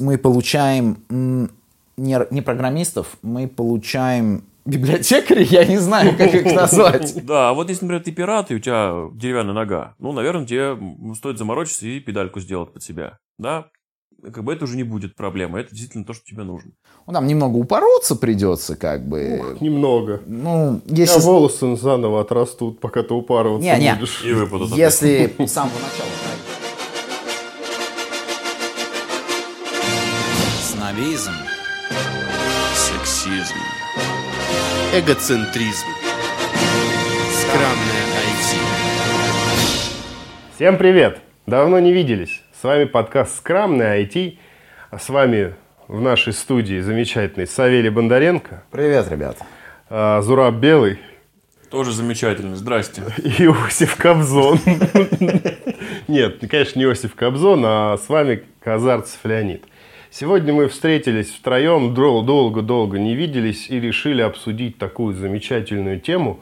мы получаем не, не программистов, мы получаем библиотекарей, я не знаю, как их назвать. Да, а вот если, например, ты пират, и у тебя деревянная нога, ну, наверное, тебе стоит заморочиться и педальку сделать под себя, да? Как бы это уже не будет проблема, это действительно то, что тебе нужно. Ну, там немного упороться придется, как бы. Ух, немного. Ну, если... А волосы заново отрастут, пока ты упарываться не, не. будешь. И выпадут. Если с самого начала Снобизм. Сексизм эгоцентризм. Скромное IT. Всем привет! Давно не виделись. С вами подкаст «Скромное IT». А с вами в нашей студии замечательный Савелий Бондаренко. Привет, ребят. А, Зураб Белый. Тоже замечательный. Здрасте. И Иосиф Кобзон. Нет, конечно, не Иосиф Кобзон, а с вами Казарцев Леонид. Сегодня мы встретились втроем, долго-долго не виделись и решили обсудить такую замечательную тему,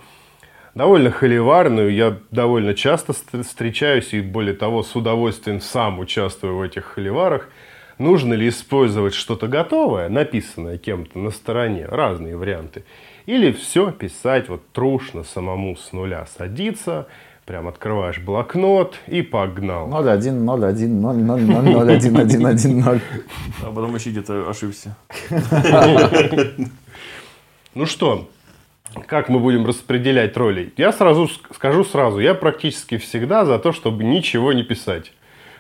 довольно холиварную. Я довольно часто встречаюсь и, более того, с удовольствием сам участвую в этих холиварах. Нужно ли использовать что-то готовое, написанное кем-то на стороне, разные варианты, или все писать вот трушно самому с нуля садиться – Прям открываешь блокнот и погнал. 01, 01, 0, 0, 0, 0, 1, 1, 1, 0. А потом еще где-то ошибся. Ну что, как мы будем распределять роли? Я сразу скажу сразу, я практически всегда за то, чтобы ничего не писать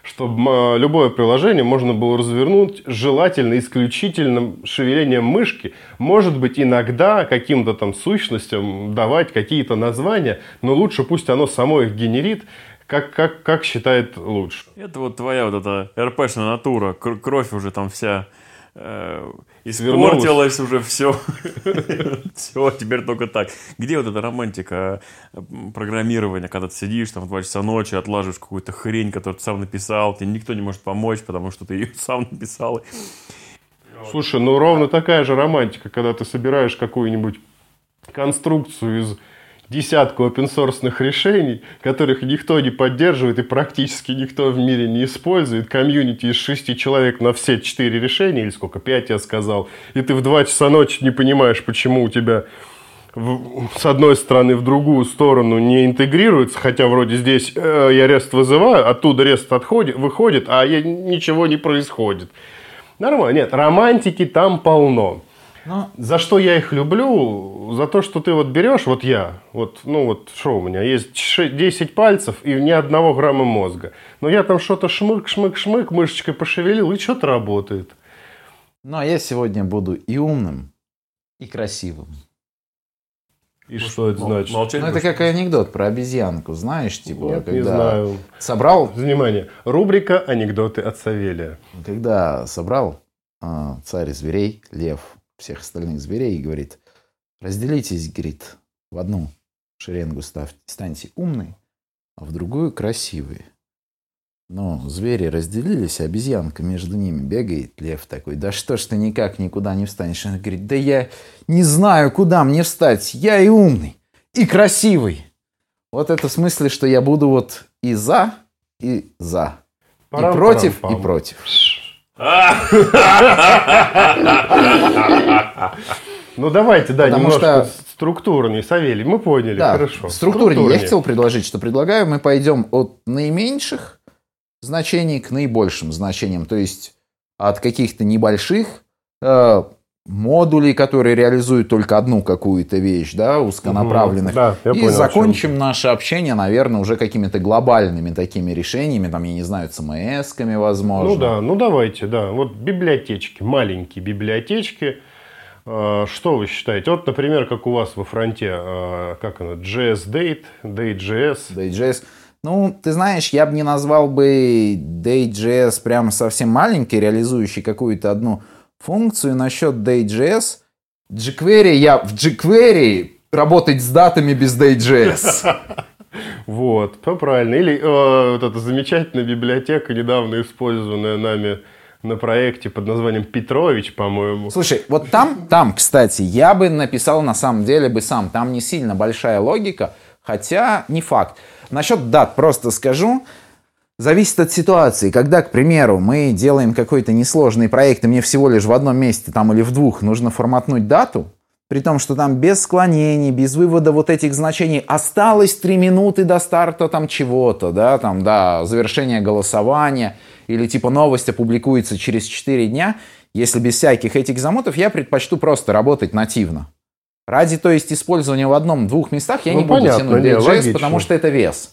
чтобы любое приложение можно было развернуть желательно исключительным шевелением мышки. Может быть, иногда каким-то там сущностям давать какие-то названия, но лучше пусть оно само их генерит, как, как, как считает лучше. Это вот твоя вот эта РПшная натура, кровь уже там вся э, испортилось уже все. все, теперь только так. Где вот эта романтика программирования, когда ты сидишь там в 2 часа ночи, отлаживаешь какую-то хрень, которую ты сам написал, тебе никто не может помочь, потому что ты ее сам написал. Слушай, ну ровно такая же романтика, когда ты собираешь какую-нибудь конструкцию из десятку open решений, которых никто не поддерживает и практически никто в мире не использует. Комьюнити из шести человек на все четыре решения, или сколько, пять я сказал, и ты в два часа ночи не понимаешь, почему у тебя в, с одной стороны в другую сторону не интегрируется, хотя вроде здесь э, я рест вызываю, оттуда рест отходит, выходит, а я, ничего не происходит. Нормально. Нет, романтики там полно. Но... За что я их люблю? За то, что ты вот берешь, вот я, вот, ну вот что у меня, есть 10 пальцев и ни одного грамма мозга. Но я там что-то шмык, шмык, шмык, мышечкой пошевелил, и что-то работает. Ну, а я сегодня буду и умным, и красивым. И что это значит? ну, это как анекдот про обезьянку, знаешь, типа, Нет, когда не знаю. собрал... Внимание, рубрика «Анекдоты от Савелия». Когда собрал а, царь зверей, лев, всех остальных зверей и говорит, разделитесь, говорит, в одну шеренгу ставьте, станьте умные, а в другую красивые. Но звери разделились, а обезьянка между ними бегает, лев такой, да что ж ты никак никуда не встанешь? Она говорит, да я не знаю, куда мне встать, я и умный, и красивый. Вот это в смысле, что я буду вот и за, и за, и против, и против. Ну давайте, да, Потому немножко что... структурнее, Савелий, мы поняли, да, хорошо. Структурнее. структурнее. Я хотел предложить, что предлагаю, мы пойдем от наименьших значений к наибольшим значениям, то есть от каких-то небольших э, модулей, которые реализуют только одну какую-то вещь, да, узконаправленных. Да, я и понял, закончим наше общение, наверное, уже какими-то глобальными такими решениями, там, я не знаю, CMS-ками, возможно. Ну да, ну давайте, да. Вот библиотечки, маленькие библиотечки. А, что вы считаете? Вот, например, как у вас во фронте, а, как она, JS-Date, Date.js. Date.js. Ну, ты знаешь, я бы не назвал бы Date.js прям совсем маленький, реализующий какую-то одну функцию насчет Day.js. jQuery, я в jQuery работать с датами без Day.js. Вот, все правильно. Или э, вот эта замечательная библиотека, недавно использованная нами на проекте под названием Петрович, по-моему. Слушай, вот там, там, кстати, я бы написал на самом деле бы сам. Там не сильно большая логика, хотя не факт. Насчет дат просто скажу. Зависит от ситуации. Когда, к примеру, мы делаем какой-то несложный проект, и мне всего лишь в одном месте там или в двух нужно форматнуть дату, при том, что там без склонений, без вывода вот этих значений осталось 3 минуты до старта там чего-то, да, там, до завершения голосования, или типа новость опубликуется через 4 дня, если без всяких этих замотов, я предпочту просто работать нативно. Ради, то есть, использования в одном-двух местах я Ну, не буду понятно, тянуть не, DJS, потому что это вес.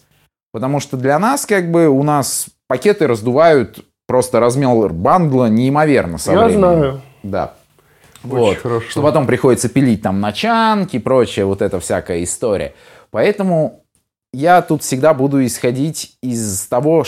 Потому что для нас, как бы, у нас пакеты раздувают просто размер бандла неимоверно со Я временем. знаю. Да. Очень вот. хорошо. Что потом приходится пилить там начанки и прочее, вот эта всякая история. Поэтому я тут всегда буду исходить из того,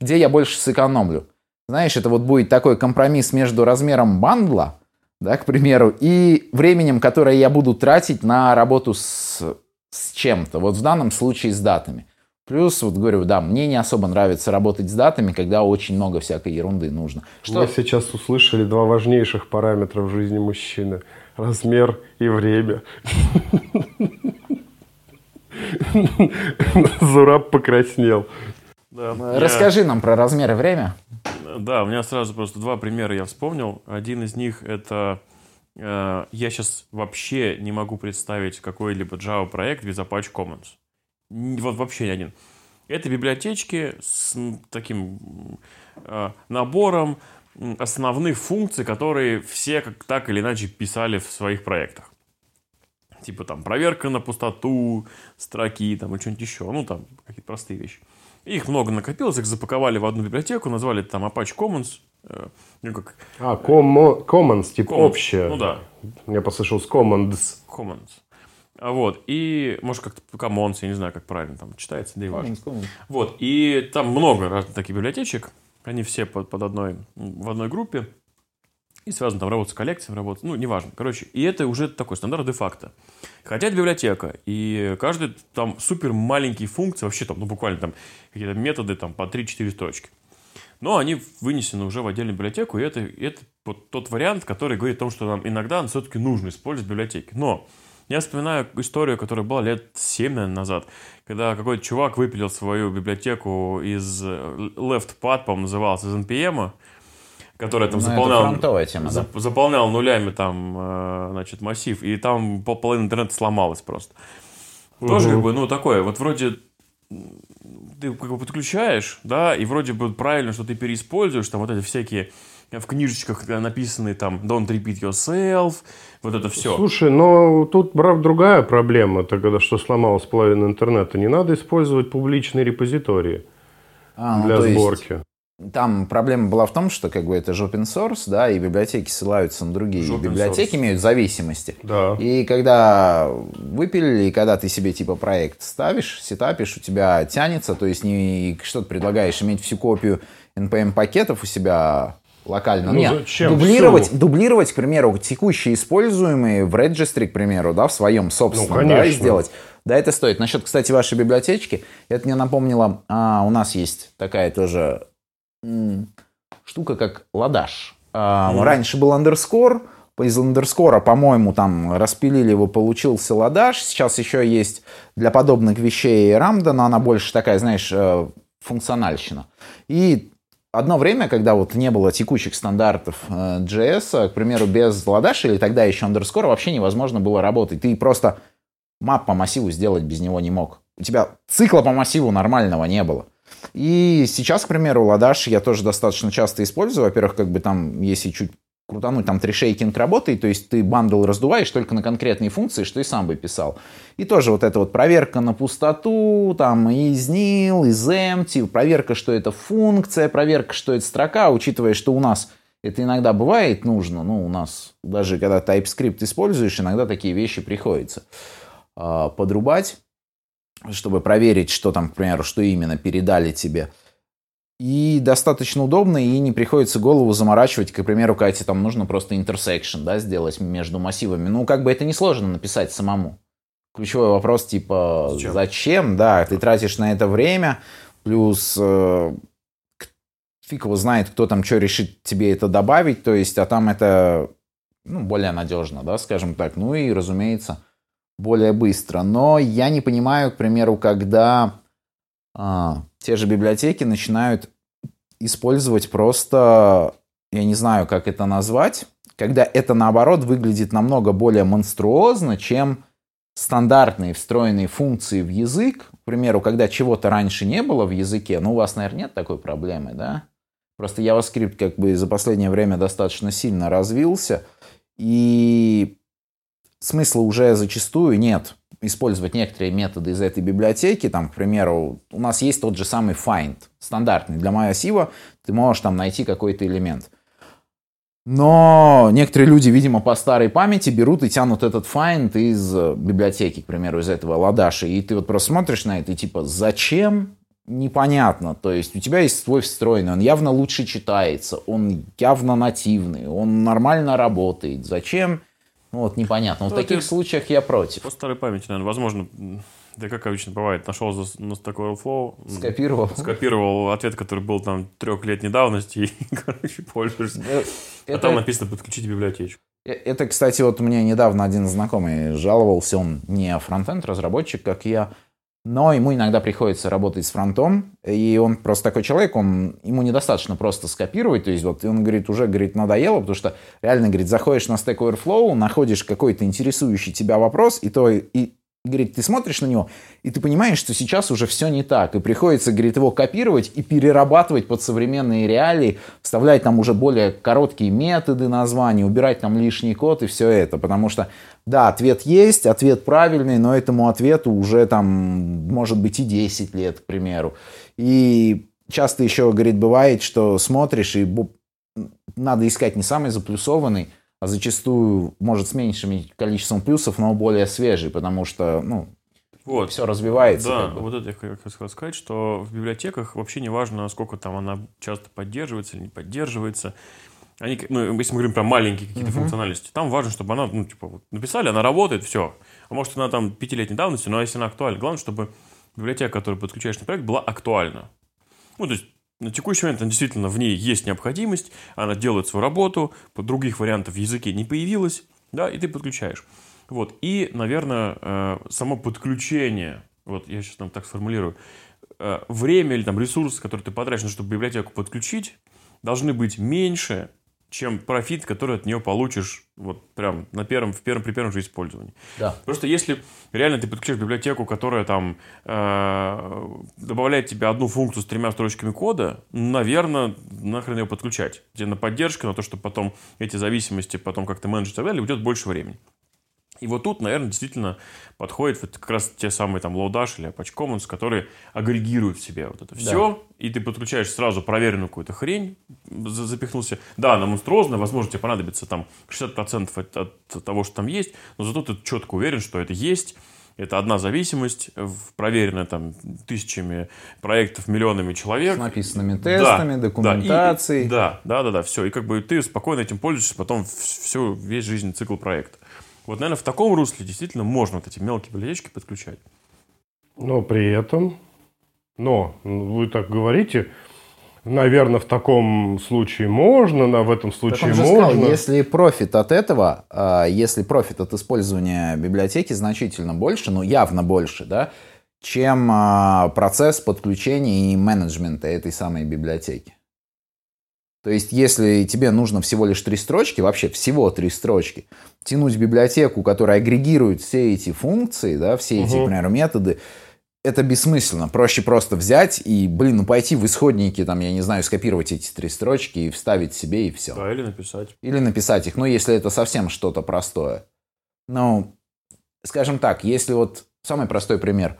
где я больше сэкономлю. Знаешь, это вот будет такой компромисс между размером бандла, да, к примеру, и временем, которое я буду тратить на работу с, с чем-то. Вот в данном случае с датами. Плюс, вот говорю, да, мне не особо нравится работать с датами, когда очень много всякой ерунды нужно. Что, Мы сейчас услышали два важнейших параметра в жизни мужчины. Размер и время. Зураб покраснел. Да, я- Расскажи нам про размер и время. Да, у меня сразу просто два примера я вспомнил. Один из них это э, я сейчас вообще не могу представить какой-либо Java проект без Apache Commons. Вообще ни один. Это библиотечки с таким э, набором основных функций, которые все как так или иначе писали в своих проектах. Типа там проверка на пустоту, строки там и что-нибудь еще. Ну там какие-то простые вещи. Их много накопилось, их запаковали в одну библиотеку, назвали там Apache Commons. э, Ну, как А, комо- commons, типа Commons. общее. Ну да, Я послышал commons. Commons. А Вот, и, может, как-то Commons, я не знаю, как правильно там читается, да и важно. Вот, и там много разных таких библиотечек, они все под, под одной, в одной группе, и связано там работа с коллекцией, работа, ну, неважно. Короче, и это уже такой стандарт де-факто. Хотя это библиотека, и каждый там супер маленькие функции, вообще там, ну, буквально там какие-то методы там по 3-4 строчки. Но они вынесены уже в отдельную библиотеку, и это, это вот тот вариант, который говорит о том, что нам иногда все-таки нужно использовать библиотеки. Но я вспоминаю историю, которая была лет 7, наверное, назад, когда какой-то чувак выпилил свою библиотеку из э, LeftPad, по-моему, назывался, из NPM, которая там Ну, фронтовая тема, да. зап- заполнял нулями там, э, значит, массив, и там пол- половина интернета сломалась просто. Тоже как бы, ну, такое, вот вроде ты как бы подключаешь, да, и вроде бы правильно, что ты переиспользуешь, там вот эти всякие в книжечках написанные там don't repeat yourself, вот это все. Слушай, но тут, брат, другая проблема. Это когда что сломалась половина интернета. Не надо использовать публичные репозитории А, ну, для то есть сборки. Там проблема была в том, что как бы это же open source, да, и библиотеки ссылаются на другие Open библиотеки, source. имеют зависимости. Да. И когда выпилили, и когда ты себе типа проект ставишь, сетапишь, у тебя тянется, то есть не что ты предлагаешь иметь всю копию NPM пакетов у себя локально. Ну, Нет, зачем дублировать, всю? дублировать, к примеру, текущие используемые в регистре, к примеру, да, в своем собственном, Ну, да, сделать. Да, это стоит. Насчет, кстати, вашей библиотечки, это мне напомнило, а, у нас есть такая тоже м, штука, как ладаш. А, Раньше был андерскор, из андерскора, по-моему, там распилили его, получился ладаш. Сейчас еще есть для подобных вещей рамда, но она больше такая, знаешь, э, функциональщина. И одно время, когда вот не было текущих стандартов э, JS, к примеру, без Lodash а или тогда еще Underscore а вообще невозможно было работать. Ты просто map по массиву сделать без него не мог. У тебя цикла по массиву нормального не было. И сейчас, к примеру, Lodash я тоже достаточно часто использую. Во-первых, как бы там, если чуть крутануть, там tree shaking работает, то есть ты bundle раздуваешь только на конкретные функции, что и сам бы писал. И тоже вот эта вот проверка на пустоту, там из nil, из empty, проверка, что это функция, проверка, что это строка, учитывая, что у нас это иногда бывает нужно, ну, у нас даже когда TypeScript используешь, иногда такие вещи приходится а, подрубать, чтобы проверить, что там, к примеру, что именно передали тебе. И достаточно удобно, и не приходится голову заморачивать. К примеру, тебе там нужно просто intersection да, сделать между массивами. Ну, как бы это несложно написать самому. Ключевой вопрос, типа, Зачем? зачем? Да, ты тратишь на это время, плюс э, фиг его знает, кто там что решит тебе это добавить, то есть, а там это ну, более надежно, да, скажем так. Ну и, разумеется, более быстро. Но я не понимаю, к примеру, когда а, те же библиотеки начинают использовать просто, я не знаю, как это назвать, когда это, наоборот, выглядит намного более монструозно, чем стандартные встроенные функции в язык. К примеру, когда чего-то раньше не было в языке, ну, у вас, наверное, нет такой проблемы, да? Просто JavaScript как бы за последнее время достаточно сильно развился, и смысла уже зачастую нет использовать некоторые методы из этой библиотеки. Там, к примеру, у нас есть тот же самый find, стандартный. Для MyAsiva ты можешь там найти какой-то элемент. Но некоторые люди, видимо, по старой памяти берут и тянут этот find из библиотеки, к примеру, из этого ладаши. И ты вот просто смотришь на это и типа, зачем непонятно. То есть у тебя есть свой встроенный, он явно лучше читается, он явно нативный, он нормально работает. Зачем? Ну вот непонятно. Ну, в таких случаях я против. По старой памяти, наверное, возможно, да как обычно бывает, нашел за такой Overflow. Скопировал. Скопировал ответ, который был там трехлетней давности, и, короче, пользуешься. Э, это... А там написано «подключить библиотечку». Э, это, кстати, вот мне недавно один знакомый жаловался, он не фронтенд разработчик, как я, но ему иногда приходится работать с фронтом, и он просто такой человек, он, ему недостаточно просто скопировать, то есть вот он говорит, уже, говорит, надоело, потому что реально, говорит, заходишь на Stack Overflow, находишь какой-то интересующий тебя вопрос, и то и говорит, ты смотришь на него, и ты понимаешь, что сейчас уже все не так, и приходится, говорит, его копировать и перерабатывать под современные реалии, вставлять там уже более короткие методы названий, убирать там лишний код и все это, потому что, да, ответ есть, ответ правильный, но этому ответу уже там, может быть, и 10 лет, к примеру. И часто еще, говорит, бывает, что смотришь, и надо искать не самый заплюсованный, а зачастую, может, с меньшим количеством плюсов, но более свежий, потому что, ну, вот. все развивается. Да, как бы. вот это я хотел сказать, что в библиотеках вообще не важно, сколько там она часто поддерживается или не поддерживается. Они, ну, если мы говорим про маленькие какие-то uh-huh. функциональности, там важно, чтобы она, ну, типа, вот, написали, она работает, все. А может, она там пятилетней давности, но если она актуальна, главное, чтобы библиотека, которую подключаешь на проект, была актуальна. Ну, то есть, на текущий момент действительно в ней есть необходимость, она делает свою работу, других вариантов в языке не появилось, да, и ты подключаешь. Вот. И, наверное, э, само подключение, вот я сейчас там так сформулирую, э, время или там ресурсы, которые ты потратишь, чтобы библиотеку подключить, должны быть меньше, чем профит, который от нее получишь вот прям на первом, в первом, при первом же использовании. Да. Просто если реально ты подключаешь библиотеку, которая там э, добавляет тебе одну функцию с тремя строчками кода, наверное, нахрен ее подключать. Где на поддержку, на то, чтобы потом эти зависимости потом как-то менеджить и так далее, уйдет больше времени. И вот тут, наверное, действительно подходит вот как раз те самые там Lodash или Apache Commons, которые агрегируют в себе вот это все, да. и ты подключаешь сразу проверенную какую-то хрень, запихнулся. Да, она монструозная, возможно, тебе понадобится там 60% от, от того, что там есть, но зато ты четко уверен, что это есть, это одна зависимость, проверенная там тысячами проектов, миллионами человек. С написанными тестами, да, документацией. Да, да, да, да, все. И как бы ты спокойно этим пользуешься потом всю, весь жизненный цикл проекта. Вот, наверное, в таком русле действительно можно вот эти мелкие библиотечки подключать. Но при этом, но вы так говорите, наверное, в таком случае можно, на в этом случае так можно. Сказал, если профит от этого, а, если профит от использования библиотеки значительно больше, ну явно больше, да, чем а, процесс подключения и менеджмента этой самой библиотеки. То есть, если тебе нужно всего лишь три строчки, вообще всего три строчки, тянуть библиотеку, которая агрегирует все эти функции, да, все эти, угу. например, методы, это бессмысленно. Проще просто взять и, блин, ну пойти в исходники, там, я не знаю, скопировать эти три строчки и вставить себе и все. Да, или написать. Или написать их, ну, если это совсем что-то простое. Ну, скажем так, если вот самый простой пример.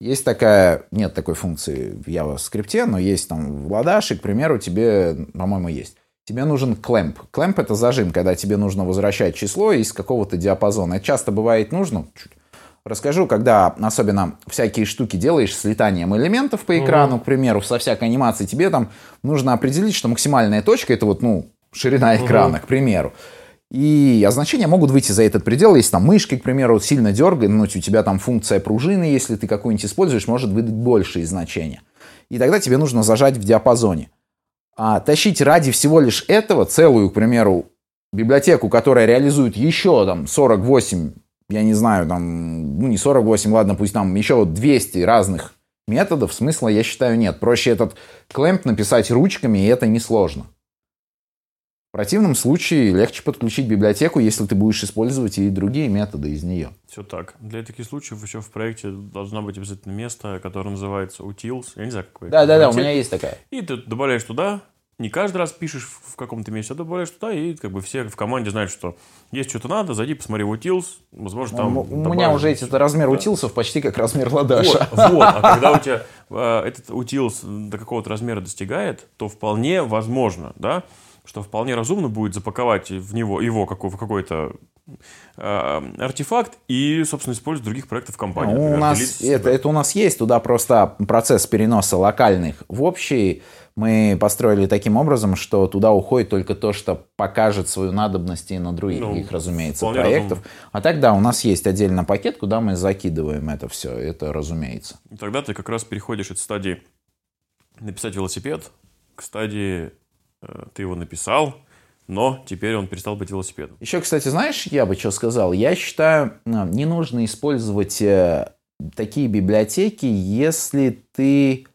Есть такая, нет такой функции в JavaScript, но есть там в Ладаше, к примеру, тебе, по-моему, есть. Тебе нужен clamp. Clamp — это зажим, когда тебе нужно возвращать число из какого-то диапазона. Это часто бывает нужно. Чуть расскажу, когда особенно всякие штуки делаешь с летанием элементов по экрану, mm-hmm. к примеру, со всякой анимацией, тебе там нужно определить, что максимальная точка — это вот, ну, ширина экрана, mm-hmm. к примеру. И значения могут выйти за этот предел, если там мышкой, к примеру, сильно дергает, ну, у тебя там функция пружины, если ты какую-нибудь используешь, может выдать большие значения. И тогда тебе нужно зажать в диапазоне. А тащить ради всего лишь этого целую, к примеру, библиотеку, которая реализует еще там 48, я не знаю, там, ну не 48, ладно, пусть там еще 200 разных методов смысла, я считаю, нет. Проще этот клемп написать ручками, и это несложно. В противном случае легче подключить библиотеку, если ты будешь использовать и другие методы из нее. Все так. Для таких случаев еще в проекте должно быть обязательно место, которое называется utils. Я не знаю, какое. Да, да, да, у меня есть такая. И ты добавляешь туда не каждый раз пишешь в каком-то месте, а добавляешь туда, и как бы все в команде знают, что есть что-то надо, зайди, посмотри в utils, возможно, там... У меня уже эти размер да. утилсов почти как размер ладаша. Вот, вот. а когда у тебя э, этот утилс до какого-то размера достигает, то вполне возможно, да, что вполне разумно будет запаковать в него его какой, в какой-то э, артефакт и, собственно, использовать в других проектах компании. Ну, у нас это, это у нас есть, туда просто процесс переноса локальных в общий мы построили таким образом, что туда уходит только то, что покажет свою надобность и на других, ну, разумеется, проектов. Разумно. А тогда у нас есть отдельно пакет, куда мы закидываем это все, это разумеется. И тогда ты как раз переходишь от стадии написать велосипед к стадии ты его написал, но теперь он перестал быть велосипедом. Еще, кстати, знаешь, я бы что сказал? Я считаю, э, не нужно использовать э, такие библиотеки, если ты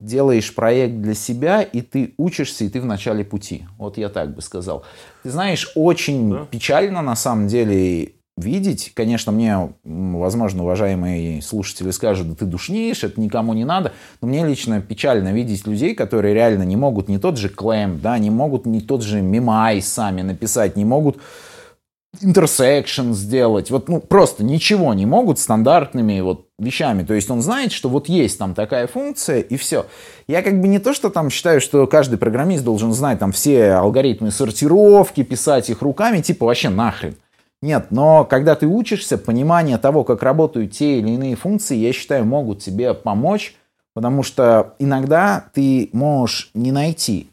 делаешь проект для себя, и ты учишься, и ты в начале пути. Вот я так бы сказал. Ты знаешь, очень да. печально на самом деле видеть. Конечно, мне, возможно, уважаемые слушатели скажут, да ты душнишь, это никому не надо. Но мне лично печально видеть людей, которые реально не могут не тот же clamp, да, не могут не тот же memoize сами написать, не могут intersection сделать. Вот, ну, просто ничего не могут стандартными вот вещами. То есть он знает, что вот есть там такая функция, и все. Я как бы не то, что там считаю, что каждый программист должен знать там все алгоритмы сортировки, писать их руками, типа вообще нахрен. Нет, но когда ты учишься, понимание того, как работают те или иные функции, я считаю, могут тебе помочь, потому что иногда ты можешь не найти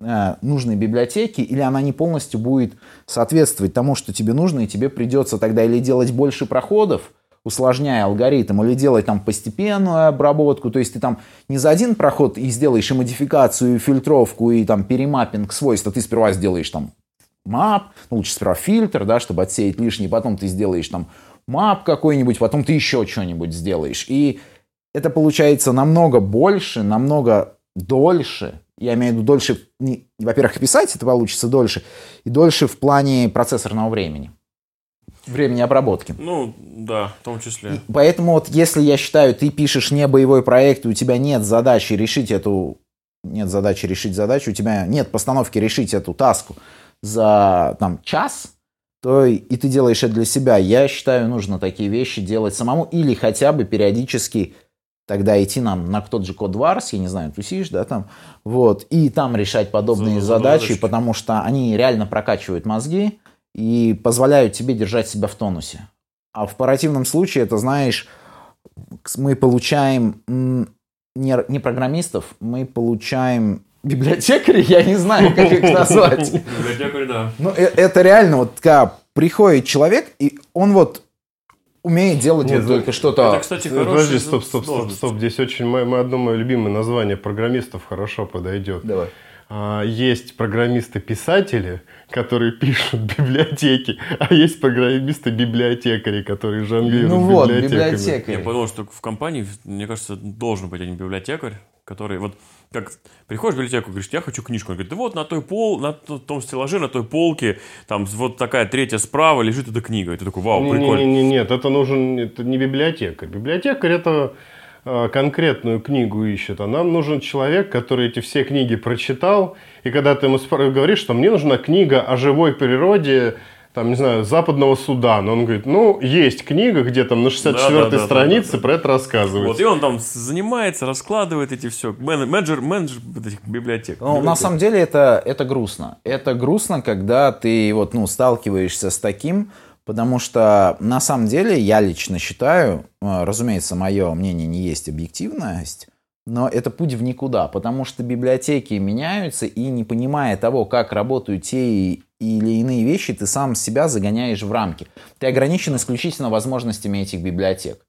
Э, нужной библиотеки, или она не полностью будет соответствовать тому, что тебе нужно, и тебе придется тогда или делать больше проходов, усложняя алгоритм, или делать там постепенную обработку, то есть ты там не за один проход и сделаешь и модификацию, и фильтровку, и там перемаппинг свойств, а ты сперва сделаешь там мап, ну, лучше сперва фильтр, да, чтобы отсеять лишнее, потом ты сделаешь там мап какой-нибудь, потом ты еще что-нибудь сделаешь. И это получается намного больше, намного дольше, я имею в виду дольше, во-первых, писать это получится дольше, и дольше в плане процессорного времени. Времени обработки. Ну, да, в том числе. И поэтому вот если я считаю, ты пишешь не боевой проект, и у тебя нет задачи решить эту... Нет задачи решить задачу, у тебя нет постановки решить эту таску за там, час, то и ты делаешь это для себя. Я считаю, нужно такие вещи делать самому или хотя бы периодически тогда идти нам на тот же код Wars, я не знаю, тусишь, да, там, вот, и там решать подобные За, задачи, задачки. потому что они реально прокачивают мозги и позволяют тебе держать себя в тонусе. А в противном случае, это, знаешь, мы получаем не программистов, мы получаем библиотекарей, я не знаю, как их назвать. Библиотекарь, да. Ну, э, это реально вот, когда приходит человек, и он вот умеет делать Нет, вот только что-то. Это, кстати, хороший Подожди, стоп, стоп, стоп, стоп. Здесь очень мы, одно мое любимое название программистов хорошо подойдет. Давай. А, есть программисты-писатели, которые пишут библиотеки, а есть программисты-библиотекари, которые жонглируют ну вот, библиотеками. Я подумал, что в компании, мне кажется, должен быть один библиотекарь, который вот как приходишь в библиотеку, говоришь, я хочу книжку. Он говорит, да вот на той пол, на том стеллаже, на той полке, там вот такая третья справа лежит эта книга. И ты такой, вау, прикольно. Не, не, не, нет, это нужен, это не библиотекарь. Библиотекарь это э, конкретную книгу ищет, а нам нужен человек, который эти все книги прочитал, и когда ты ему говоришь, что мне нужна книга о живой природе, там, не знаю, западного Судана. Он говорит, ну, есть книга, где там на 64-й да, да, странице да, да, про это рассказывается. Вот, и он там занимается, раскладывает эти все. Менеджер, менеджер этих библиотек. Ну, на самом деле это, это грустно. Это грустно, когда ты вот, ну, сталкиваешься с таким, потому что на самом деле я лично считаю, э, разумеется, мое мнение не есть объективность, но это путь в никуда, потому что библиотеки меняются, и не понимая того, как работают те или иные вещи, ты сам себя загоняешь в рамки. Ты ограничен исключительно возможностями этих библиотек.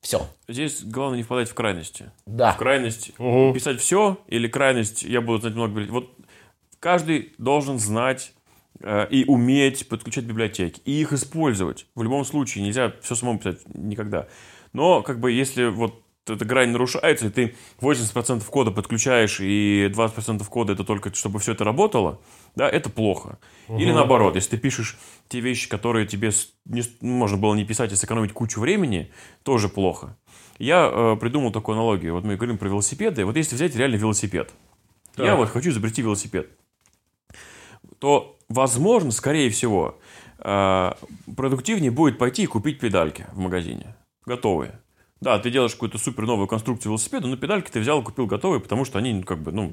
Все. Здесь главное не впадать в крайности. Да. В крайность угу. писать все или крайность я буду знать много библиотек. Вот каждый должен знать э, и уметь подключать библиотеки и их использовать. В любом случае нельзя все самому писать никогда. Но как бы если вот эта грань нарушается, и ты 80% кода подключаешь, и 20% кода это только, чтобы все это работало, да, это плохо. Угу. Или наоборот, если ты пишешь те вещи, которые тебе не, можно было не писать и сэкономить кучу времени, тоже плохо. Я э, придумал такую аналогию. Вот мы говорим про велосипеды. Вот если взять реально велосипед. Так. Я вот хочу изобрести велосипед. То, возможно, скорее всего, э, продуктивнее будет пойти и купить педальки в магазине. Готовые. Да, ты делаешь какую-то супер новую конструкцию велосипеда, но педальки ты взял купил готовые, потому что они, ну, как бы, ну,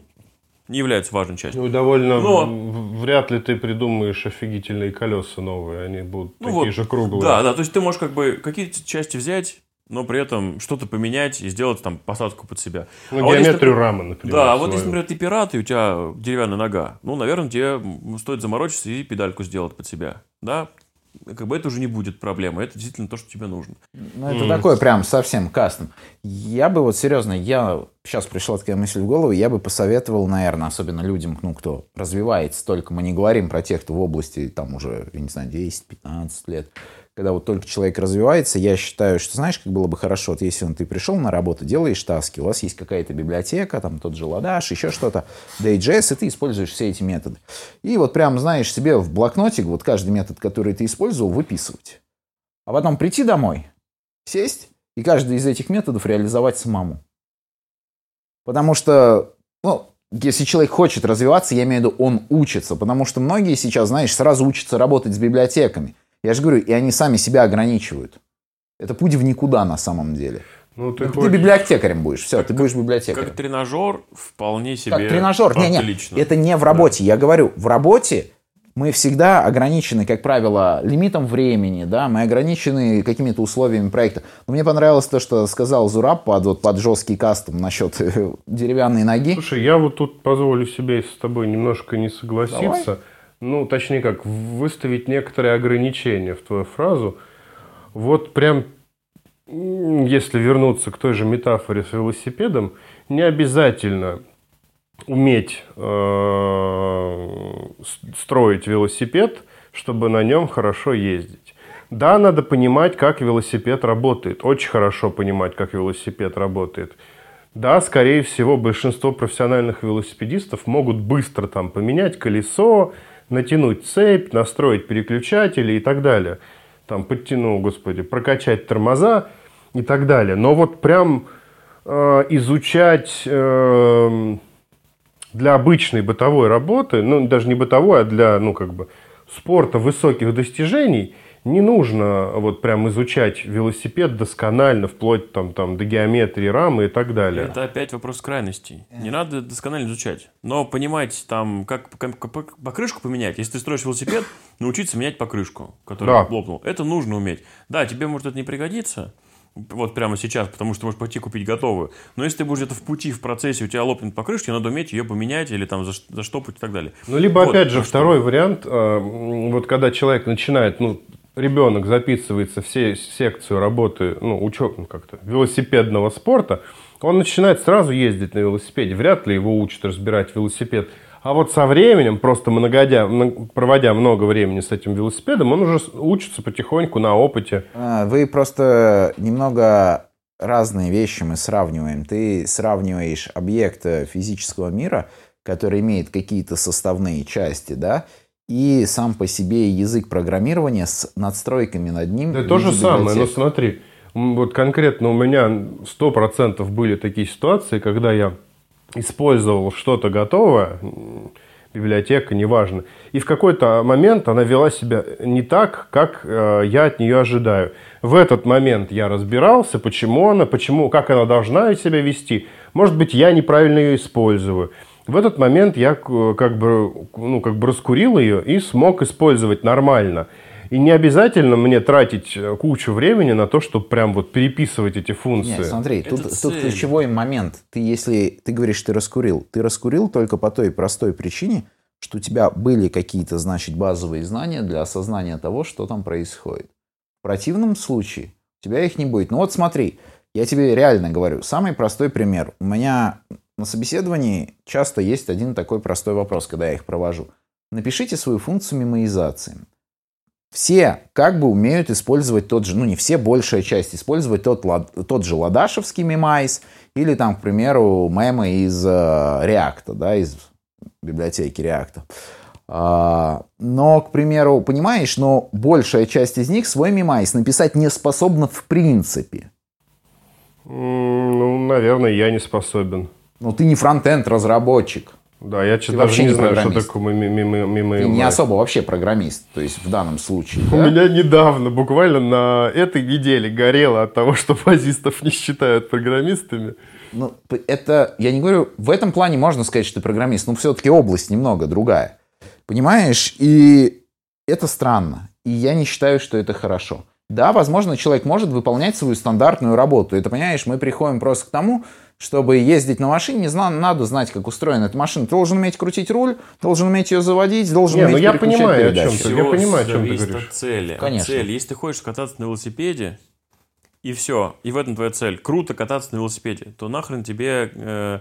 не являются важной частью. Ну, довольно но... вряд ли ты придумаешь офигительные колеса новые, они будут ну, такие вот, же круглые. Да, да, то есть ты можешь как бы какие-то части взять, но при этом что-то поменять и сделать там посадку под себя. Ну, а геометрию вот рамы, например. Да, а вот если, например, ты пират, и у тебя деревянная нога, ну, наверное, тебе стоит заморочиться и педальку сделать под себя. Да, как бы это уже не будет проблема. Это действительно то, что тебе нужно. Ну, это mm. такое прям совсем кастом. Я бы вот серьезно, я сейчас пришла такая мысль в голову, я бы посоветовал, наверное, особенно людям, ну, кто развивается только, мы не говорим про тех, кто в области, там уже, я не знаю, 10-15 лет, когда вот только человек развивается, я считаю, что знаешь, как было бы хорошо, вот если он, ты пришел на работу, делаешь таски, у вас есть какая-то библиотека, там тот же Ладаш, еще что-то, DJS, и ты используешь все эти методы. И вот прям, знаешь, себе в блокнотик вот каждый метод, который ты использовал, выписывать. А потом прийти домой, сесть и каждый из этих методов реализовать самому. Потому что, ну, если человек хочет развиваться, я имею в виду, он учится. Потому что многие сейчас, знаешь, сразу учатся работать с библиотеками. Я же говорю, и они сами себя ограничивают. Это путь в никуда на самом деле. Ну, ты, ну, хочешь... ты библиотекарем будешь, все, как, ты будешь библиотекарем. Как тренажер вполне себе Как тренажер, не, не, это не в работе. Да. Я говорю, в работе мы всегда ограничены, как правило, лимитом времени, да, мы ограничены какими-то условиями проекта. Но мне понравилось то, что сказал Зураб под, вот, под жесткий кастом насчет деревянной ноги. Слушай, я вот тут позволю себе с тобой немножко не согласиться. Давай ну, точнее как, выставить некоторые ограничения в твою фразу. Вот прям, если вернуться к той же метафоре с велосипедом, не обязательно уметь э, строить велосипед, чтобы на нем хорошо ездить. Да, надо понимать, как велосипед работает. Очень хорошо понимать, как велосипед работает. Да, скорее всего, большинство профессиональных велосипедистов могут быстро там поменять колесо, натянуть цепь, настроить переключатели и так далее. Там подтянул, господи, прокачать тормоза и так далее. Но вот прям э, изучать э, для обычной бытовой работы, ну даже не бытовой, а для, ну как бы, спорта высоких достижений – не нужно вот прям изучать велосипед досконально, вплоть там, там, до геометрии рамы и так далее. Это опять вопрос крайностей. Не надо досконально изучать. Но понимать, там, как, покрышку поменять. Если ты строишь велосипед, научиться менять покрышку, которая да. лопнула. Это нужно уметь. Да, тебе может это не пригодиться, вот прямо сейчас, потому что можешь пойти купить готовую. Но если ты будешь где-то в пути, в процессе, у тебя лопнет покрышка, надо уметь ее поменять или там заштопать и так далее. Ну, либо, вот, опять же, второй что... вариант, э, вот когда человек начинает, ну, ребенок записывается в секцию работы, ну, учеб, ну, как-то, велосипедного спорта, он начинает сразу ездить на велосипеде. Вряд ли его учат разбирать велосипед. А вот со временем, просто многодя, проводя много времени с этим велосипедом, он уже учится потихоньку на опыте. А, вы просто немного разные вещи мы сравниваем. Ты сравниваешь объект физического мира, который имеет какие-то составные части, да, и сам по себе язык программирования с надстройками над ним. Да то же самое, но смотри, вот конкретно у меня сто процентов были такие ситуации, когда я использовал что-то готовое, библиотека, неважно, и в какой-то момент она вела себя не так, как э, я от нее ожидаю. В этот момент я разбирался, почему она, почему, как она должна себя вести. Может быть, я неправильно ее использую. В этот момент я как бы, ну, как бы раскурил ее и смог использовать нормально. И не обязательно мне тратить э, кучу времени на то, чтобы прям вот переписывать эти функции. Нет, смотри, тут, тут ключевой момент. Ты если ты говоришь, ты раскурил, ты раскурил только по той простой причине, что у тебя были какие-то, значит, базовые знания для осознания того, что там происходит. В противном случае у тебя их не будет. Ну вот смотри, я тебе реально говорю, самый простой пример. У меня на собеседовании часто есть один такой простой вопрос, когда я их провожу. Напишите свою функцию мемоизации. все как бы умеют использовать тот же, ну не все, большая часть, использовать тот, тот же ладашевский мемайс или там, к примеру, мемы из э, React, да, из библиотеки React. А, но, к примеру, понимаешь, но большая часть из них свой мемайс написать не способна в принципе. Ну, наверное, я не способен. Ну, ты не фронтенд разработчик. Да, я что даже не, знаю, что такое мимо Ты не особо вообще программист, то есть в данном случае. У меня недавно, буквально на этой неделе горело от того, что фазистов не считают программистами. Ну, это, я не говорю, в этом плане можно сказать, что ты программист, но все-таки область немного другая. Понимаешь? И это странно. И я не считаю, что это хорошо. Да, возможно, человек может выполнять свою стандартную работу. Это, понимаешь, мы приходим просто к тому, чтобы ездить на машине, не знаю, надо знать, как устроена эта машина. Ты должен уметь крутить руль, должен уметь ее заводить, должен не, уметь ну я понимаю, передачи. о чем ты. Я понимаю, о чем ты говоришь. От цели. Конечно. Цель. Если ты хочешь кататься на велосипеде, и все, и в этом твоя цель. Круто кататься на велосипеде, то нахрен тебе э,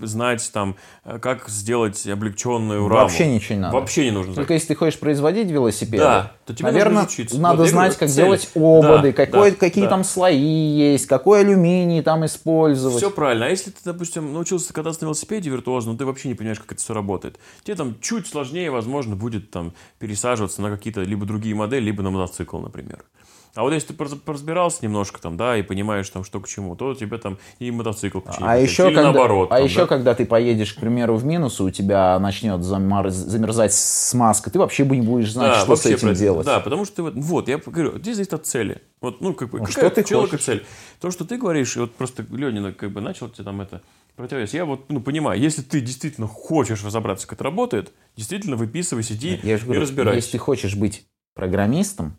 знать там, как сделать облегченную раму. Вообще ничего не надо. Вообще не нужно. Только если ты хочешь производить велосипед, да, то тебе наверное, учиться. надо вот, знать, как цель. делать ободы, да, какой, да, какие да. там слои есть, какой алюминий там использовать. Все правильно. А если ты, допустим, научился кататься на велосипеде виртуозно, но ты вообще не понимаешь, как это все работает, тебе там чуть сложнее, возможно, будет там пересаживаться на какие-то либо другие модели, либо на мотоцикл, например. А вот если ты поразбирался немножко там, да, и понимаешь там, что к чему, то тебе там и мотоцикл починить. А еще, или когда, наоборот. А там, еще, да? когда ты поедешь, к примеру, в минус, и у тебя начнет замерз, замерзать смазка, ты вообще не будешь знать, да, что с этим про... делать. Да, потому что ты вот, вот, я говорю, здесь зависит от цели. Вот, ну, как бы, ну, какая что ты человека хочешь? цель? То, что ты говоришь, и вот просто Ленина как бы начал тебе там это противовес. Я вот, ну, понимаю, если ты действительно хочешь разобраться, как это работает, действительно выписывай, сиди я же говорю, и разбирайся. Если ты хочешь быть программистом,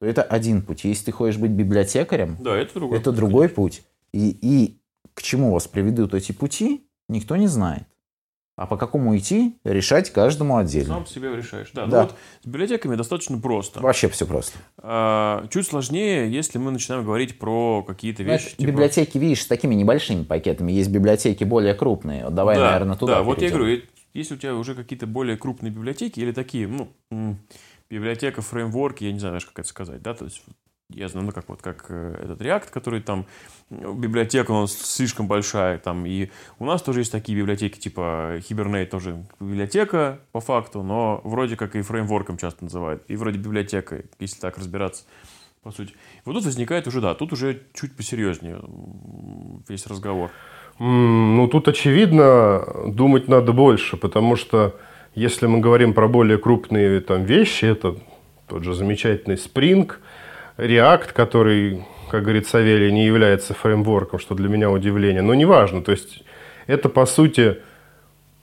то это один путь. Если ты хочешь быть библиотекарем, да, это другой, это путь, другой путь. И, и к чему вас приведут эти пути, никто не знает. А по какому идти, решать каждому отдельно. Сам себе решаешь. Да, Да. Ну вот с библиотеками достаточно просто. Вообще все просто. А, чуть сложнее, если мы начинаем говорить про какие-то вещи. Знаешь, типа- Библиотеки, видишь, с такими небольшими пакетами. Есть библиотеки более крупные. Вот давай, да, наверное, туда Да, вот я перейдем. говорю, если у тебя уже какие-то более крупные библиотеки или такие, ну, библиотека, фреймворки, я не знаю даже, как это сказать, да, то есть я знаю, ну, как вот, как э, этот React, который там, э, библиотека у нас слишком большая, там, и у нас тоже есть такие библиотеки, типа Hibernate тоже библиотека, по факту, но вроде как и фреймворком часто называют, и вроде библиотека, если так разбираться, по сути. Вот тут возникает уже, да, тут уже чуть посерьезнее весь разговор. Ну, тут, очевидно, думать надо больше, потому что если мы говорим про более крупные там, вещи, это тот же замечательный Spring, React, который, как говорит Савелий, не является фреймворком, что для меня удивление, но неважно, то есть это, по сути,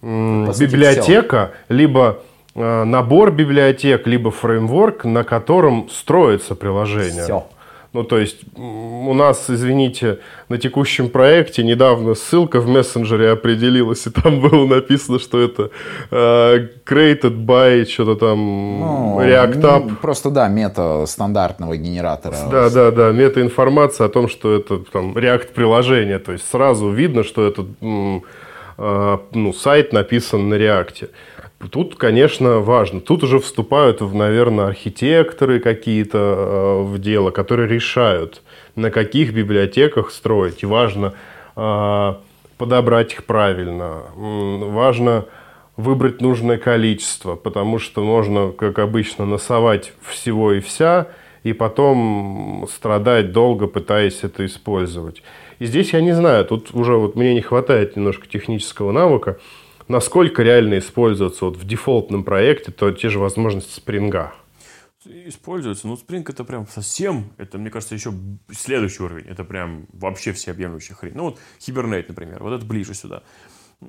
По сути, библиотека, либо э, набор библиотек, либо фреймворк, на котором строится приложение. Все. Ну, то есть у нас, извините, на текущем проекте недавно ссылка в мессенджере определилась, и там было написано, что это э, created by что-то там Ну, React App. ну, Просто, да, мета стандартного генератора. Да, да, да, метаинформация о том, что это там React приложение, то есть сразу видно, что этот м, э, ну, сайт написан на React. Тут, конечно, важно. Тут уже вступают, наверное, архитекторы какие-то э, в дело, которые решают, на каких библиотеках строить. И важно э, подобрать их правильно. Важно выбрать нужное количество, потому что можно, как обычно, насовать всего и вся, и потом страдать долго, пытаясь это использовать. И здесь я не знаю, тут уже вот мне не хватает немножко технического навыка, насколько реально используются вот в дефолтном проекте то те же возможности спринга. Используется. Ну, Spring это прям совсем, это, мне кажется, еще следующий уровень. Это прям вообще всеобъемлющая хрень. Ну, вот Hibernate, например, вот это ближе сюда.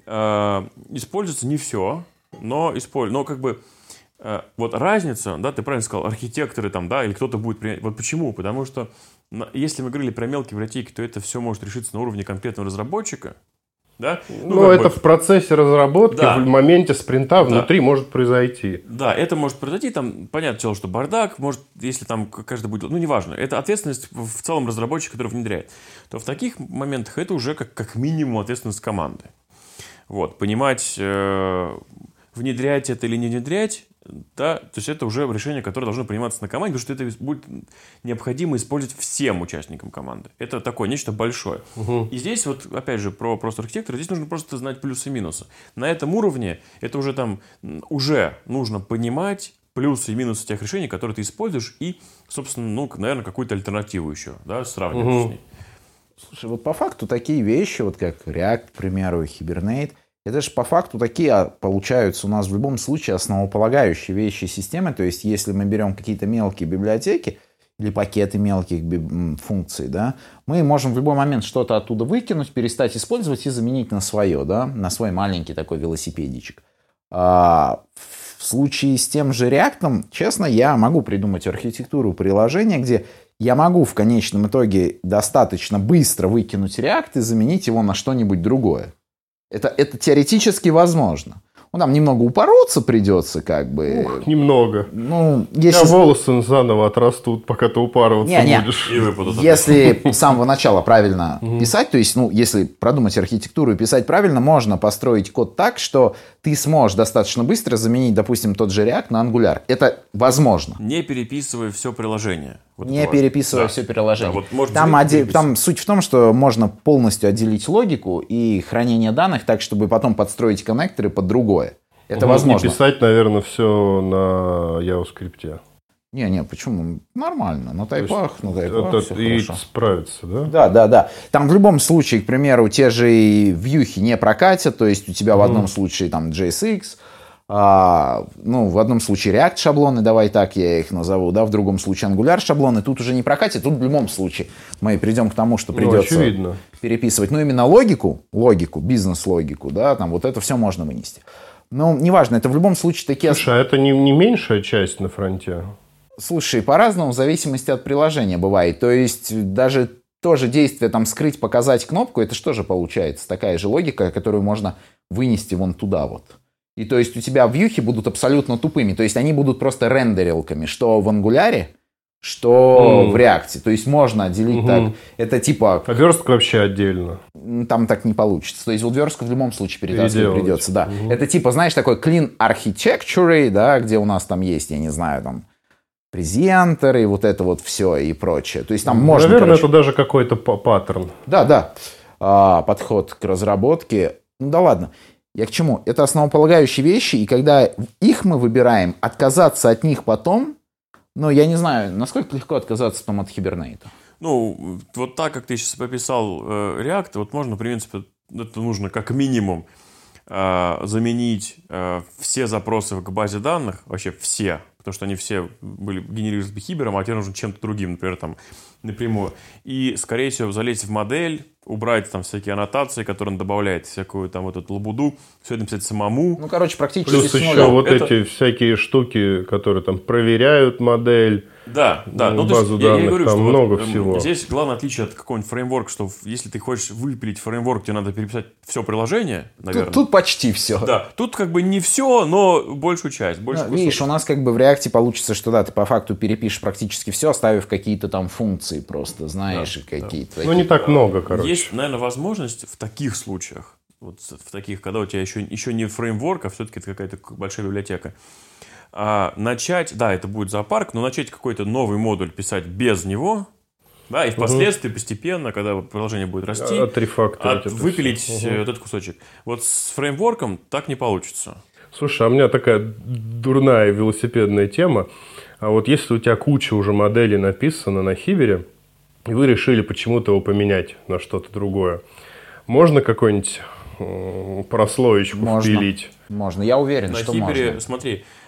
А, Используется не все, но используется. Но как бы а, вот разница, да, ты правильно сказал, архитекторы там, да, или кто-то будет принять. Вот почему? Потому что если мы говорили про мелкие библиотеки, то это все может решиться на уровне конкретного разработчика, да? Ну, как это бы- в процессе разработки, Да. в моменте спринта Да. внутри может произойти. Да, это может произойти, там, понятное дело, что бардак, может, если там каждый будет, ну, неважно, это ответственность в в целом разработчика, который внедряет, то в таких моментах это уже как, как минимум ответственность команды. Вот, понимать, э, внедрять это или не внедрять, да, то есть это уже решение, которое должно приниматься на команде, потому что это будет необходимо использовать всем участникам команды. Это такое нечто большое. Угу. И здесь вот, опять же, про просто архитектора, здесь нужно просто знать плюсы и минусы. На этом уровне это уже там, уже нужно понимать плюсы и минусы тех решений, которые ты используешь, и, собственно, ну, наверное, какую-то альтернативу еще, да, сравнивать угу. с ней. Слушай, вот по факту такие вещи, вот как React, к примеру, Hibernate, это же по факту такие а, получаются у нас в любом случае основополагающие вещи системы. То есть, если мы берем какие-то мелкие библиотеки или пакеты мелких функций, да, мы можем в любой момент что-то оттуда выкинуть, перестать использовать и заменить на свое, да, на свой маленький такой велосипедичек. А в случае с тем же React, честно, я могу придумать архитектуру приложения, где я могу в конечном итоге достаточно быстро выкинуть React и заменить его на что-нибудь другое. Это, это теоретически возможно. Ну, там немного упороться придется, как бы. Ух, немного. Ну, если... А волосы заново отрастут, пока ты упарываться не, не. будешь. Если с самого начала правильно писать, то есть, ну, если продумать архитектуру и писать правильно, можно построить код так, что ты сможешь достаточно быстро заменить, допустим, тот же React на Angular. Это возможно. Не переписывая все приложение. Вот не переписывая да. все приложение. Да, вот там, оде... там суть в том, что можно полностью отделить логику и хранение данных так, чтобы потом подстроить коннекторы под другое. Это угу, возможно. И писать, наверное, все на JavaScript. Не, не, почему? Нормально. На тайпах, на тайпах это, все и хорошо. справится, да? Да, да, да. Там в любом случае, к примеру, те же вьюхи не прокатят, то есть у тебя mm. в одном случае там JSX, а, ну, в одном случае React шаблоны, давай так я их назову, да, в другом случае Angular шаблоны, тут уже не прокатит, тут в любом случае мы придем к тому, что ну, придется ну, переписывать, ну, именно логику, логику, бизнес-логику, да, там вот это все можно вынести. Но неважно, это в любом случае такие... Слушай, а это не, не меньшая часть на фронте? Слушай, по-разному, в зависимости от приложения бывает. То есть даже то же действие, там, скрыть, показать кнопку, это что же получается? Такая же логика, которую можно вынести вон туда вот. И то есть у тебя вьюхи будут абсолютно тупыми. То есть они будут просто рендерилками, что в ангуляре, что mm. в реакте. То есть можно отделить угу. так. Это типа... А верстка вообще отдельно? Там так не получится. То есть вот верстку в любом случае перетаскивать придется. Да. Угу. Это типа, знаешь, такой clean architecture, да, где у нас там есть, я не знаю, там презентеры, и вот это вот все и прочее. То есть там можно... Наверное, короче... это даже какой-то паттерн. Да, да. А, подход к разработке. Ну да ладно. Я к чему? Это основополагающие вещи, и когда их мы выбираем, отказаться от них потом, ну, я не знаю, насколько легко отказаться там от хибернейта. Ну, вот так, как ты сейчас пописал э, React, вот можно, в принципе, это нужно как минимум э, заменить э, все запросы к базе данных, вообще все, потому что они все были генерировались бихибером, а теперь нужно чем-то другим, например, там, напрямую. И, скорее всего, залезть в модель, убрать там всякие аннотации, которые он добавляет, всякую там вот эту лабуду, все это написать самому. Ну, короче, практически Плюс еще вот это... эти всякие штуки, которые там проверяют модель, да, да. Ну, базу есть, данных, я, я говорю, там что много вот, всего. Здесь главное отличие от какого-нибудь фреймворка, что если ты хочешь выпилить фреймворк, тебе надо переписать все приложение, наверное. Тут, тут почти все. Да, тут как бы не все, но большую часть. Больше да, видишь, у нас как бы в реакте получится, что да, ты по факту перепишешь практически все, оставив какие-то там функции просто, знаешь, да, какие-то. Да. Ну, не так много, короче. Есть, наверное, возможность в таких случаях, вот в таких, когда у тебя еще, еще не фреймворк, а все-таки это какая-то большая библиотека, а, начать, да, это будет зоопарк, но начать какой-то новый модуль писать без него, да, и впоследствии угу. постепенно, когда приложение будет расти, от, от выпилить угу. этот кусочек. Вот с фреймворком так не получится. Слушай, а у меня такая дурная велосипедная тема. А вот если у тебя куча уже моделей написана на Хибере, и вы решили почему-то его поменять на что-то другое, можно какой-нибудь прослоечку можно, впилить? Можно, я уверен, на что Хибере, можно. смотри, а,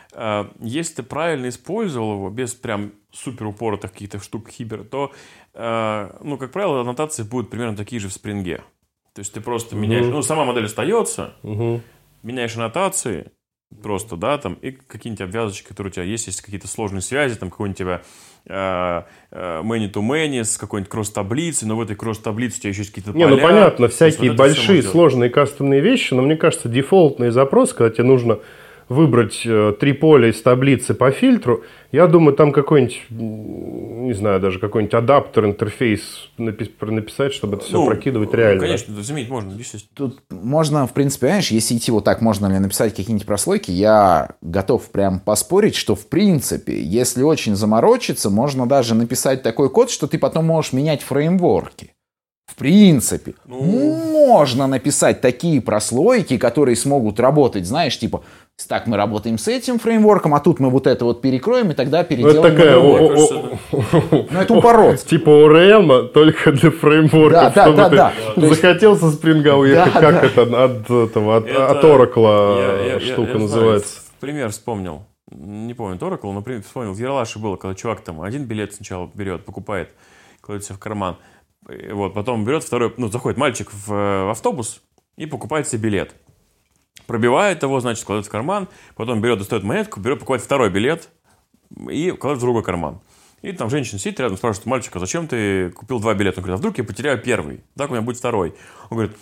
если ты правильно использовал его, без прям супер упоротых каких-то штук хибер, то, а, ну, как правило, аннотации будут примерно такие же в спринге. То есть ты просто угу. меняешь, ну, сама модель остается, угу. меняешь аннотации, просто, да, там, и какие-нибудь обвязочки, которые у тебя есть, есть какие-то сложные связи, там, какой-нибудь тебя many to many с какой-нибудь кросс-таблицей, но в этой кросс-таблице у тебя еще есть какие-то Не, ну понятно, всякие вот большие сложные кастомные вещи, но мне кажется, дефолтный запрос, когда тебе нужно выбрать э, три поля из таблицы по фильтру, я думаю, там какой-нибудь, не знаю, даже какой-нибудь адаптер, интерфейс напи- написать, чтобы это все Ну, прокидывать реально. Конечно, заменить можно. Тут можно, в принципе, понимаешь, если идти вот так, можно ли написать какие-нибудь прослойки, я готов прям поспорить, что в принципе, если очень заморочиться, можно даже написать такой код, что ты потом можешь менять фреймворки. В принципе, можно написать такие прослойки, которые смогут работать, знаешь, типа, так мы работаем с этим фреймворком, а тут мы вот это вот перекроем, и тогда Ну, это переделаем. такая, Ну, это упорот. Типа ORM, только для фреймворков, Да, да, да, захотел со спринга уехать, как это от Oracle штука называется. пример вспомнил. Не помню, Oracle, но вспомнил. В Ералаше было, когда чувак там один билет сначала берет, покупает, кладет себе в карман. Вот, потом берет второй, ну, заходит мальчик в, э, автобус и покупает себе билет. Пробивает его, значит, кладет в карман, потом берет, достает монетку, берет, покупает второй билет и кладет в другой карман. И там женщина сидит рядом, спрашивает мальчика, зачем ты купил два билета? Он говорит, а вдруг я потеряю первый? Так у меня будет второй. Он говорит,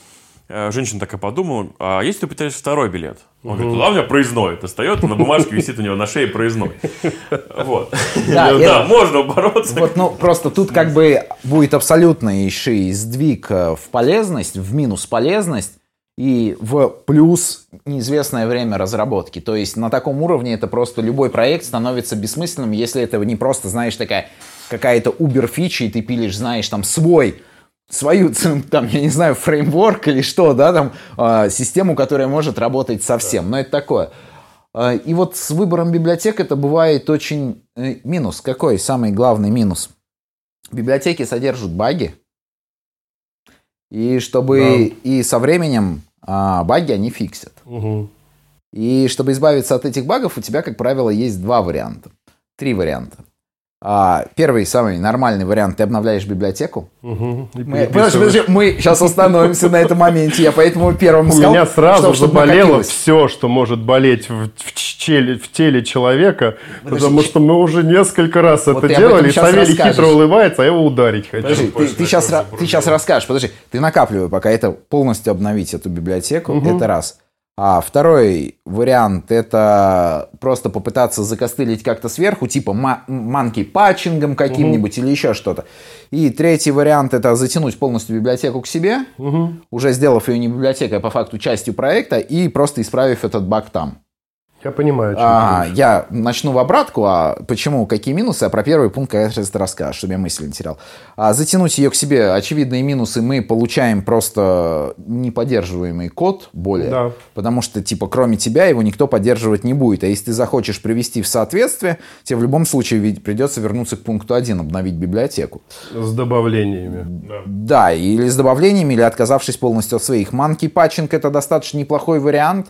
э, женщина такая подумала, а если ты потеряешь второй билет? Он говорит, да, у меня проездной. Достает, на бумажке висит у него на шее проездной. Вот. Да, Да, это- можно бороться. Вот, ну, просто тут как бы будет абсолютнейший сдвиг э, в полезность, в минус полезность и в плюс неизвестное время разработки. То есть на таком уровне это просто любой проект становится бессмысленным, если это не просто, знаешь, такая какая-то убер-фича, и ты пилишь, знаешь, там свой свою, там, я не знаю, фреймворк или что, да, там, э, систему, которая может работать совсем. Но это такое. Э, И вот с выбором библиотек это бывает очень э, минус. Какой самый главный минус? Библиотеки содержат баги. И чтобы и со временем а, баги они фиксят. Мгм. И чтобы избавиться от этих багов, у тебя, как правило, есть два варианта. Три варианта. А, первый, самый нормальный вариант, ты обновляешь библиотеку. И Мы, подожди, подожди, мы сейчас остановимся на этом моменте. Я поэтому первым У сказал, меня сразу что- чтобы заболело накопилось. все, что может болеть в, в челе, в теле человека, Подожди, потому ч- что мы уже несколько раз Вот это ты делали, и Савелий хитро улыбается, а я его ударить хочу. Подожди, ты, Позже сейчас, ты сейчас расскажешь. Подожди, ты накапливай пока это полностью обновить эту библиотеку. Это раз. А второй вариант это просто попытаться закостылить как-то сверху, типа ма- манки патчингом каким-нибудь или еще что-то. И третий вариант это затянуть полностью библиотеку к себе, уже сделав ее не библиотекой, а по факту частью проекта, и просто исправив этот баг там. Я понимаю, о чем А, я начну в обратку, а почему, какие минусы, а про первый пункт ты расскажешь, чтобы я мысль не терял. А затянуть ее к себе, очевидные минусы, мы получаем просто неподдерживаемый код более, Да. потому что, типа, кроме тебя его никто поддерживать не будет. А если ты захочешь привести в соответствие, тебе в любом случае придется вернуться к пункту 1, обновить библиотеку. С добавлениями. Да, или с добавлениями, или отказавшись полностью от своих. Манки патчинг это достаточно неплохой вариант.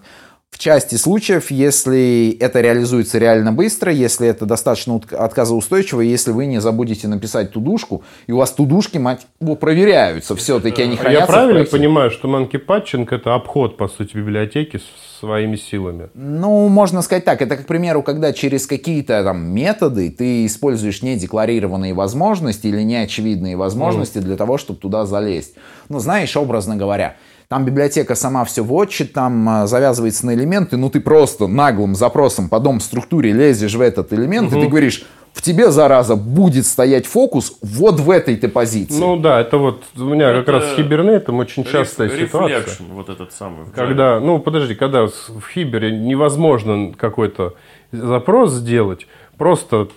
В части случаев, если это реализуется реально быстро, если это достаточно отказоустойчиво, если вы не забудете написать тудушку, и у вас тудушки, мать, его проверяются все-таки, они А хранятся я правильно понимаю, что манки патчинг это обход, по сути, библиотеки своими силами? Ну, можно сказать так. Это, к примеру, когда через какие-то там методы ты используешь недекларированные возможности или неочевидные возможности для того, чтобы туда залезть. Ну, знаешь, образно говоря, там библиотека сама все вотчит, там а, завязывается на элементы, ну ты просто наглым запросом по дом структуре лезешь в этот элемент, и ты говоришь, в тебе, зараза, будет стоять фокус вот в этой-то позиции. Ну да, это вот у меня как Это раз с Hibernate ом очень частая Ref- ситуация. reflection, вот этот самый. Когда, ну подожди, когда в Хибере невозможно какой-то запрос сделать, просто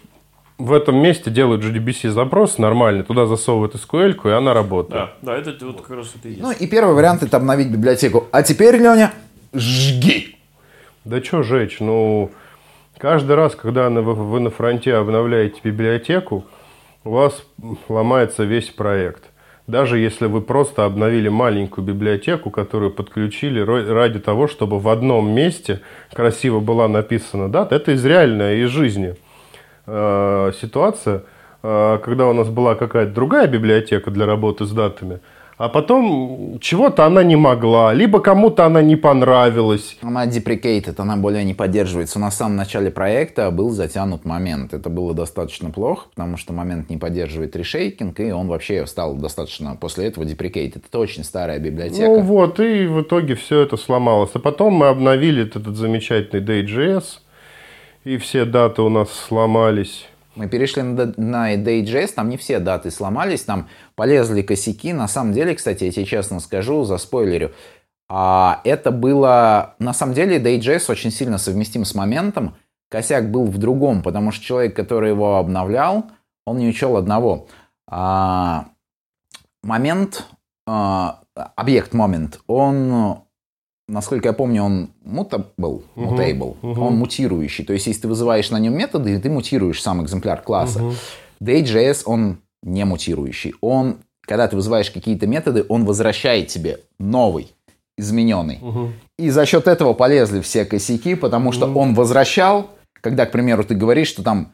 в этом месте делают JDBC запрос нормальный, туда засовывают SQL, и она работает. Да, да, это вот как раз это и есть. Ну и первый вариант это обновить библиотеку. А теперь, Леня, жги. Да что жечь, ну каждый раз, когда вы, на фронте обновляете библиотеку, у вас ломается весь проект. Даже если вы просто обновили маленькую библиотеку, которую подключили ради того, чтобы в одном месте красиво была написана дата, это из реальной, из жизни э, ситуация, э, когда у нас была какая-то другая библиотека для работы с датами, а потом чего-то она не могла, либо кому-то она не понравилась. Она deprecated, она более не поддерживается. У нас в самом начале проекта был затянут момент. Это было достаточно плохо, потому что момент не поддерживает решейкинг, и он вообще стал достаточно после этого deprecated. Это очень старая библиотека. Ну вот, и в итоге все это сломалось. А потом мы обновили этот замечательный Day.js, и все даты у нас сломались. Мы перешли на, на там не все даты сломались, там полезли косяки. На самом деле, кстати, я тебе честно скажу, за спойлерю, а это было... На самом деле Day.js очень сильно совместим с моментом. Косяк был в другом, потому что человек, который его обновлял, он не учел одного. А, момент, а, объект момент, он насколько я помню, он mutable, mutable, uh-huh, он мутирующий. То есть, если ты вызываешь на нем методы, ты мутируешь сам экземпляр класса. Uh-huh. Day.js, он не мутирующий. Он, когда ты вызываешь какие-то методы, он возвращает тебе новый, измененный. Uh-huh. И за счет этого полезли все косяки, потому что uh-huh. он возвращал, когда, к примеру, ты говоришь, что там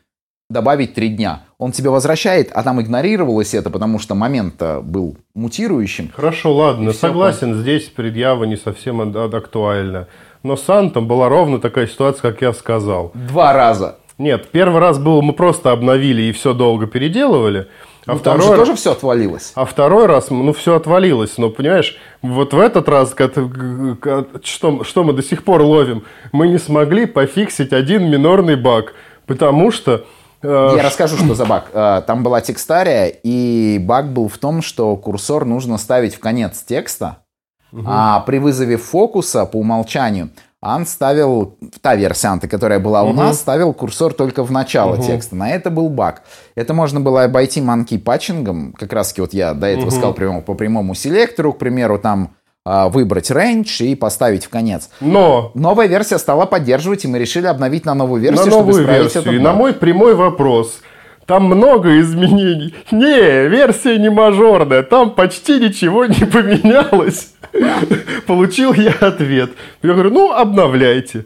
добавить три дня. Он тебе возвращает, а там игнорировалось это, потому что момент был мутирующим. Хорошо, ладно, согласен, все... здесь предъява не совсем актуальна. Но с Антом была ровно такая ситуация, как я сказал. Два раза. Нет, первый раз был, мы просто обновили и все долго переделывали. А ну, второй, там же тоже все отвалилось. А второй раз, ну, все отвалилось. Но, понимаешь, вот в этот раз, что, что мы до сих пор ловим, мы не смогли пофиксить один минорный баг. Потому что Я расскажу, что за баг. Э, там была текстария, и баг был в том, что курсор нужно ставить в конец текста, угу. а при вызове фокуса по умолчанию Ан ставил, та версия Анты, которая была угу. у нас, ставил курсор только в начало угу. текста. На это был баг. Это можно было обойти манки патчингом. Как раз таки вот я до этого угу. сказал прямо, по прямому селектору, к примеру, там выбрать range и поставить в конец. Но новая версия стала поддерживать, и мы решили обновить на новую версию, на новую чтобы версию. Этот и на мой прямой вопрос. Там много изменений. Не, версия не мажорная, там почти ничего не поменялось. Получил я ответ. Я говорю, ну, обновляйте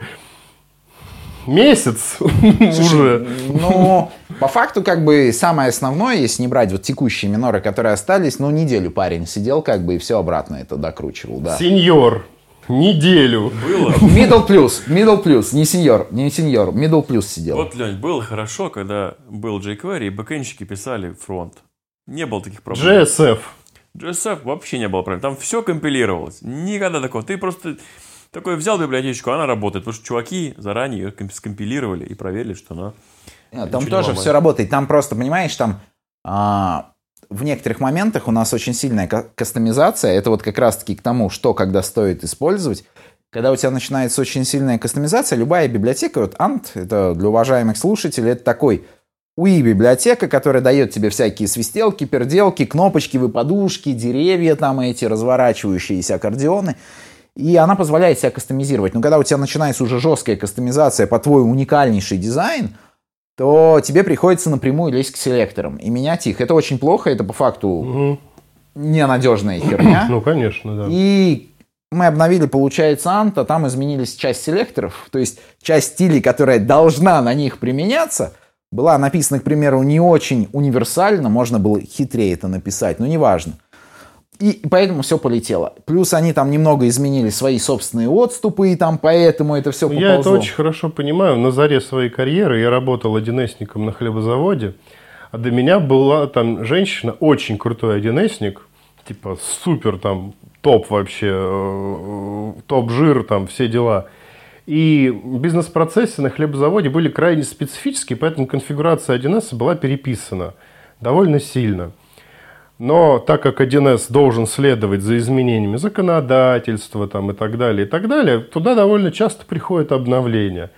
месяц уже. Ну, по факту, как бы, самое основное, если не брать вот текущие миноры, которые остались, ну, неделю парень сидел, как бы, и все обратно это докручивал, да. Сеньор, неделю. Было. Middle плюс, middle плюс, не сеньор, не сеньор, middle плюс сидел. Вот, Лень, было хорошо, когда был jQuery, и бэкэнщики писали фронт. Не было таких проблем. JSF. JSF вообще не было проблем. Там все компилировалось. Никогда такого. Ты просто такой взял библиотечку, она работает, потому что чуваки заранее ее скомпилировали и проверили, что она... Нет, там тоже все работает. Там просто, понимаешь, там а, в некоторых моментах у нас очень сильная кастомизация. Это вот как раз-таки к тому, что когда стоит использовать. Когда у тебя начинается очень сильная кастомизация, любая библиотека, вот Ant, это для уважаемых слушателей, это такой UI библиотека, которая дает тебе всякие свистелки, перделки, кнопочки, выпадушки, деревья там эти, разворачивающиеся аккордеоны. И она позволяет себя кастомизировать. Но когда у тебя начинается уже жесткая кастомизация по твой уникальнейший дизайн, то тебе приходится напрямую лезть к селекторам и менять их. Это очень плохо, это по факту угу. ненадежная херня. Ну, конечно, да. И мы обновили, получается, ант, а там изменились часть селекторов, то есть часть стилей, которая должна на них применяться, была написана, к примеру, не очень универсально, можно было хитрее это написать, но неважно. И поэтому все полетело. Плюс они там немного изменили свои собственные отступы, и там поэтому это все поползло. Я это очень хорошо понимаю. На заре своей карьеры я работал одинесником на хлебозаводе, а до меня была там женщина, очень крутой одинесник, типа супер там топ вообще, э, топ жир там, все дела. И бизнес-процессы на хлебозаводе были крайне специфические, поэтому конфигурация 1С была переписана довольно сильно – но так как 1С должен следовать за изменениями законодательства там, и так далее, и так далее, туда довольно часто приходят обновления.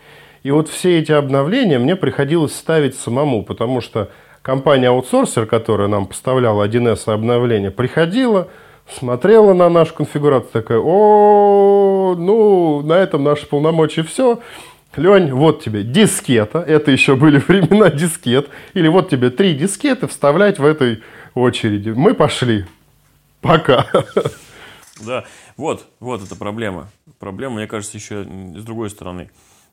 И вот все эти обновления мне приходилось ставить самому, потому что компания-аутсорсер, которая нам поставляла 1С обновления, приходила, смотрела на нашу конфигурацию, такая, о, ну, на этом наши полномочия все. Лень, вот тебе дискета, это еще были времена дискет, или вот тебе три дискеты вставлять в этой очереди. Мы пошли. Пока. Да, вот, вот эта проблема. Проблема, мне кажется, еще с другой стороны.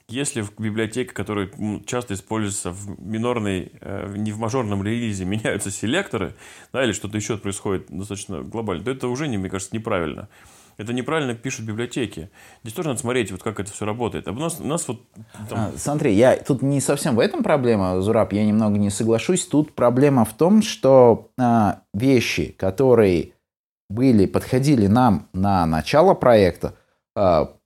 если библиотека, которая часто используется в минорной, э, не в мажорном релизе, меняются селекторы, да, или что-то еще происходит достаточно глобально, то это уже, мне кажется, неправильно. Это неправильно пишут библиотеки. Здесь тоже надо смотреть, вот как это все работает. А у нас, у нас вот... Там... А, смотри, я тут не совсем в этом проблема, Зураб, я немного не соглашусь. Тут проблема в том, что а, вещи, которые были, подходили нам на начало проекта, а,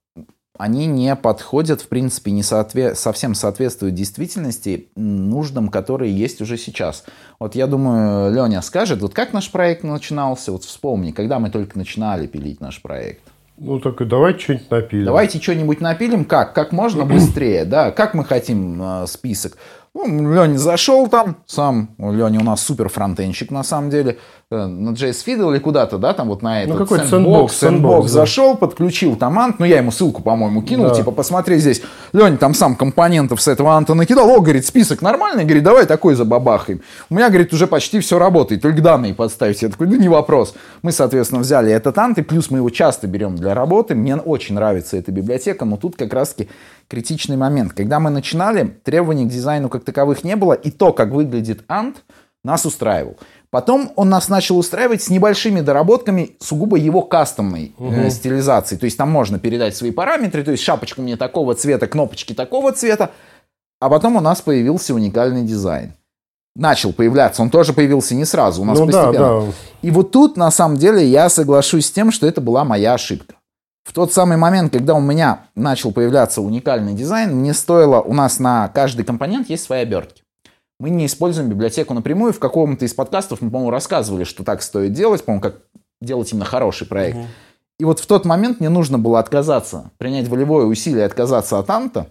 они не подходят, в принципе, не соотве- совсем соответствуют действительности, нуждам, которые есть уже сейчас. Вот я думаю, Леня скажет, вот как наш проект начинался, вот вспомни, когда мы только начинали пилить наш проект. Ну, так и давайте что-нибудь напилим. Давайте что-нибудь напилим. Как? Как можно быстрее, да? Как мы хотим э, список? Ну, Леня зашел там, сам, Леня у нас супер фронтенщик на самом деле, на JS Fiddle или куда-то, да, там вот на этот ну, какой Sandbox, Sandbox, да. зашел, подключил там ант, ну я ему ссылку, по-моему, кинул, да. типа, посмотри здесь, Леня там сам компонентов с этого анта накидал, о, говорит, список нормальный, говорит, давай такой забабахаем. У меня, говорит, уже почти все работает, только данные подставить. Я такой, ну не вопрос. Мы, соответственно, взяли этот ант, и плюс мы его часто берем для работы, мне очень нравится эта библиотека, но тут как раз-таки критичный момент. Когда мы начинали, требований к дизайну как таковых не было, и то, как выглядит Ant, нас устраивал. Потом он нас начал устраивать с небольшими доработками сугубо его кастомной угу. э, стилизации. То есть там можно передать свои параметры, то есть шапочка мне такого цвета, кнопочки такого цвета. А потом у нас появился уникальный дизайн. Начал появляться, он тоже появился не сразу, у нас ну, постепенно. Да, да. И вот тут, на самом деле, я соглашусь с тем, что это была моя ошибка. В тот самый момент, когда у меня начал появляться уникальный дизайн, мне стоило, у нас на каждый компонент есть свои обертки. Мы не используем библиотеку напрямую. В каком-то из подкастов мы, по-моему, рассказывали, что так стоит делать, по-моему, как делать именно хороший проект. Угу. И вот в тот момент мне нужно было отказаться, принять волевое усилие, отказаться от анта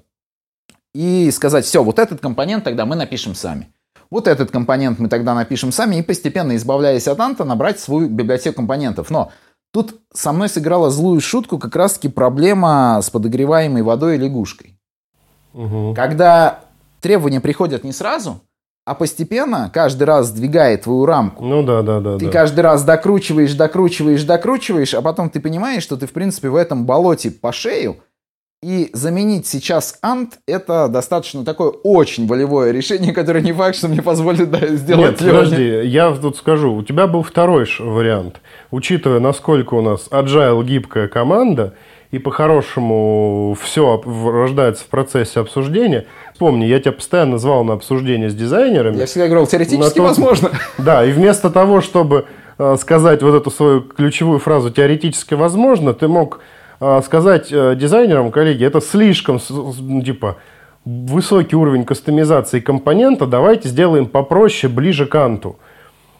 и сказать, все, вот этот компонент тогда мы напишем сами. Вот этот компонент мы тогда напишем сами и постепенно, избавляясь от анта, набрать свою библиотеку компонентов. Но Тут со мной сыграла злую шутку как раз-таки проблема с подогреваемой водой и лягушкой. Угу. Когда требования приходят не сразу, а постепенно каждый раз сдвигает твою рамку. Ну да, да, да. Ты да. каждый раз докручиваешь, докручиваешь, докручиваешь, а потом ты понимаешь, что ты в принципе в этом болоте по шею, и заменить сейчас ант это достаточно такое очень волевое решение, которое не факт, что мне позволит да, сделать. Нет, подожди, я тут скажу, у тебя был второй вариант. Учитывая, насколько у нас agile гибкая команда, и по-хорошему все рождается в процессе обсуждения. Помни, я тебя постоянно звал на обсуждение с дизайнерами. Я всегда говорил, теоретически то... возможно. Да, и вместо того, чтобы э, сказать вот эту свою ключевую фразу «теоретически возможно», ты мог а, сказать э, дизайнерам, коллеги, это слишком, ну, типа, высокий уровень кастомизации компонента, давайте сделаем попроще, ближе к анту.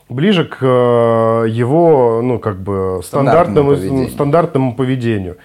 Ближе к э, его, ну, как бы, стандартному, стандартному поведению. стандартному поведению.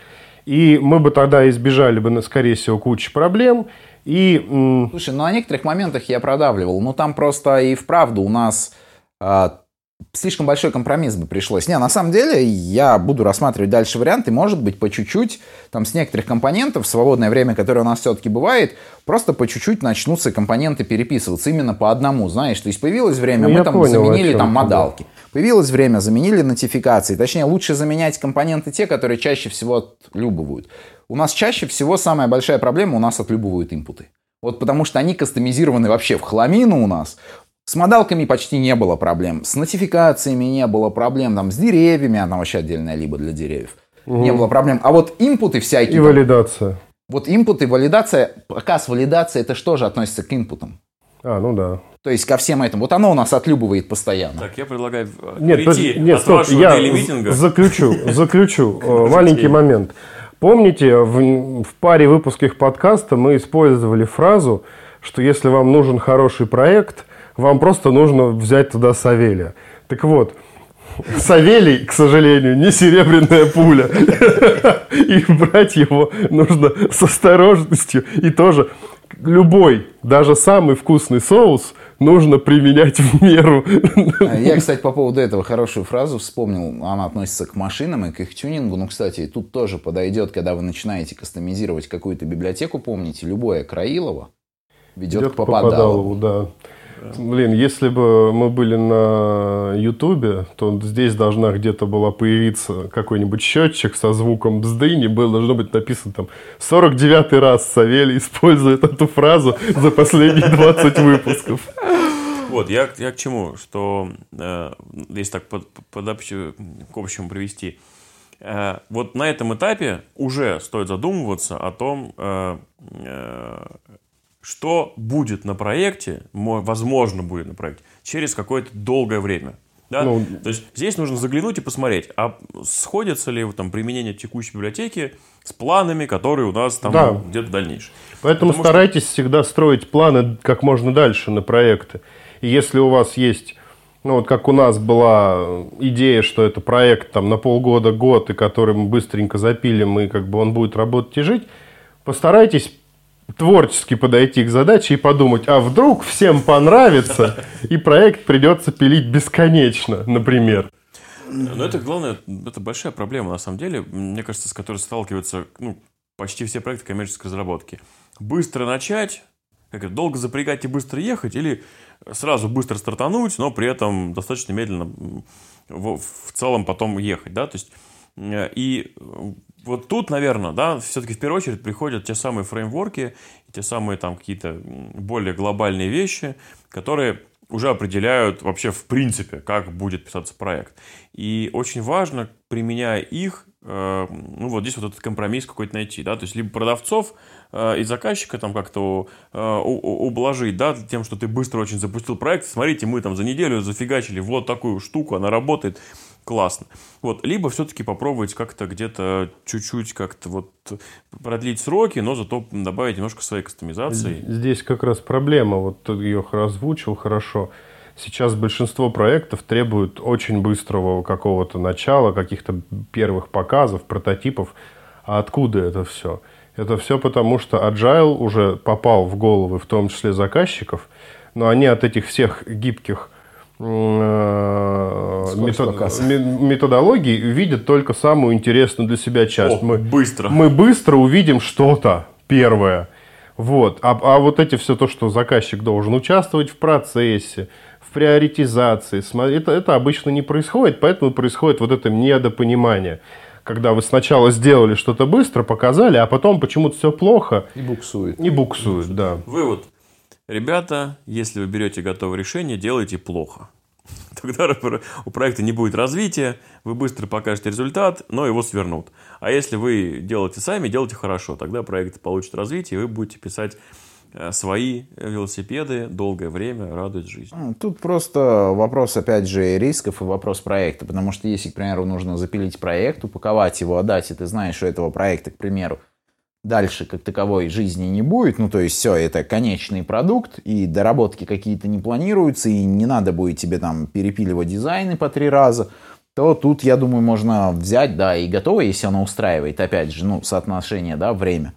И мы бы тогда избежали бы, скорее всего, кучи проблем. И... Слушай, ну о некоторых моментах я продавливал. Ну там просто и вправду у нас а, слишком большой компромисс бы пришлось. Не, на самом деле я буду рассматривать дальше варианты, может быть, по чуть-чуть, там с некоторых компонентов, в свободное время, которое у нас все-таки бывает, просто по чуть-чуть начнутся компоненты переписываться именно по одному, знаешь, то есть появилось время, ну, мы там понял, заменили там модалки. Появилось время, заменили нотификации. Точнее, лучше заменять компоненты те, которые чаще всего отлюбывают. У нас чаще всего самая большая проблема, у нас отлюбывают импуты. Вот потому что они кастомизированы вообще в хламину у нас. С модалками почти не было проблем, с нотификациями не было проблем, там, с деревьями, она вообще отдельная либо для деревьев, угу. не было проблем. А вот инпуты всякие... И там, валидация. Вот инпуты, валидация, показ валидации, это что же относится к инпутам? А, ну да. То есть ко всем этим. Вот оно у нас отлюбывает постоянно. Так, я предлагаю нет, перейти нет, от стоп, вашего я митинга. заключу, заключу э, маленький момент. Помните, в, в паре выпусков подкаста мы использовали фразу, что если вам нужен хороший проект – вам просто нужно взять туда Савелия. Так вот, Савелий, к сожалению, не серебряная пуля. И брать его нужно с осторожностью. И тоже любой, даже самый вкусный соус нужно применять в меру. Я, кстати, по поводу этого хорошую фразу вспомнил. Она относится к машинам и к их тюнингу. Ну, кстати, тут тоже подойдет, когда вы начинаете кастомизировать какую-то библиотеку. Помните, любое Краилово ведет, ведет к Попадалову. да. Блин, если бы мы были на Ютубе, то здесь должна где-то была появиться какой-нибудь счетчик со звуком бздыни. Было должно быть написано там 49 раз Савелий использует эту фразу за последние 20 выпусков. Вот, я, я к чему, что э, если так под, под общую, к общему привести, э, вот на этом этапе уже стоит задумываться о том, э, э, что будет на проекте, возможно будет на проекте, через какое-то долгое время. Да? Ну, То есть здесь нужно заглянуть и посмотреть, а сходится ли там применение текущей библиотеки с планами, которые у нас там да. где-то дальнейшие. Поэтому Потому старайтесь что... всегда строить планы как можно дальше на проекты. Если у вас есть, ну вот как у нас была идея, что это проект там на полгода, год, и который мы быстренько запилим, и как бы он будет работать и жить, постарайтесь творчески подойти к задаче и подумать, а вдруг всем понравится, и проект придется пилить бесконечно, например. Но это главное, это большая проблема на самом деле, мне кажется, с которой сталкиваются ну, почти все проекты коммерческой разработки. Быстро начать, как это, долго запрягать и быстро ехать, или сразу быстро стартануть, но при этом достаточно медленно в, в целом потом ехать, да, то есть э, и вот тут, наверное, да, все-таки в первую очередь приходят те самые фреймворки, те самые там какие-то более глобальные вещи, которые уже определяют вообще в принципе, как будет писаться проект. И очень важно, применяя их, э, ну вот здесь вот этот компромисс какой-то найти, да, то есть либо продавцов э, и заказчика там как-то э, ублажить, да, тем, что ты быстро очень запустил проект, смотрите, мы там за неделю зафигачили вот такую штуку, она работает, классно. Вот, либо все-таки попробовать как-то где-то чуть-чуть как-то вот продлить сроки, но зато добавить немножко своей кастомизации. Здесь как раз проблема, вот ты ее озвучил хорошо. Сейчас большинство проектов требуют очень быстрого какого-то начала, каких-то первых показов, прототипов. А откуда это все? Это все потому, что Agile уже попал в головы, в том числе заказчиков, но они от этих всех гибких э, метод, методологий видят только самую интересную для себя часть. О, мы быстро. Мы быстро увидим что-то первое. Вот. А, а вот эти все то, что заказчик должен участвовать в процессе, в приоритизации, это, это обычно не происходит, поэтому происходит вот это недопонимание когда вы сначала сделали что-то быстро, показали, а потом почему-то все плохо. И буксует. И буксует, да. Вывод. Ребята, если вы берете готовое решение, делайте плохо. Тогда у проекта не будет развития, вы быстро покажете результат, но его свернут. А если вы делаете сами, делайте хорошо, тогда проект получит развитие, и вы будете писать свои велосипеды долгое время радуют жизнь. Тут просто вопрос, опять же, рисков и вопрос проекта. Потому что если, к примеру, нужно запилить проект, упаковать его, отдать, и ты знаешь, что этого проекта, к примеру, дальше как таковой жизни не будет, ну то есть все, это конечный продукт, и доработки какие-то не планируются, и не надо будет тебе там перепиливать дизайны по три раза, то тут, я думаю, можно взять, да, и готово, если оно устраивает, опять же, ну, соотношение, да, время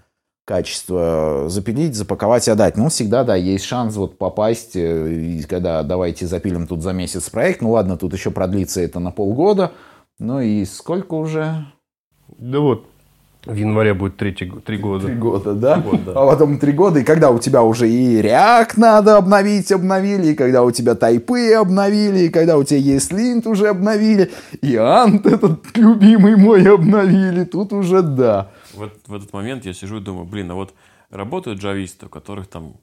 качество запилить, запаковать и отдать. Ну, всегда, да, есть шанс вот попасть, э, и когда давайте запилим тут за месяц проект, ну ладно, тут еще продлится это на полгода, ну и сколько уже? Да вот, в январе будет третий, три года. Три года, да? А потом три года, и когда у тебя уже и React надо обновить, обновили, и когда у тебя тайпы обновили, и когда у тебя есть линт уже обновили, и ант этот любимый мой обновили, тут уже да вот в этот момент я сижу и думаю, блин, а вот работают джависты, у которых там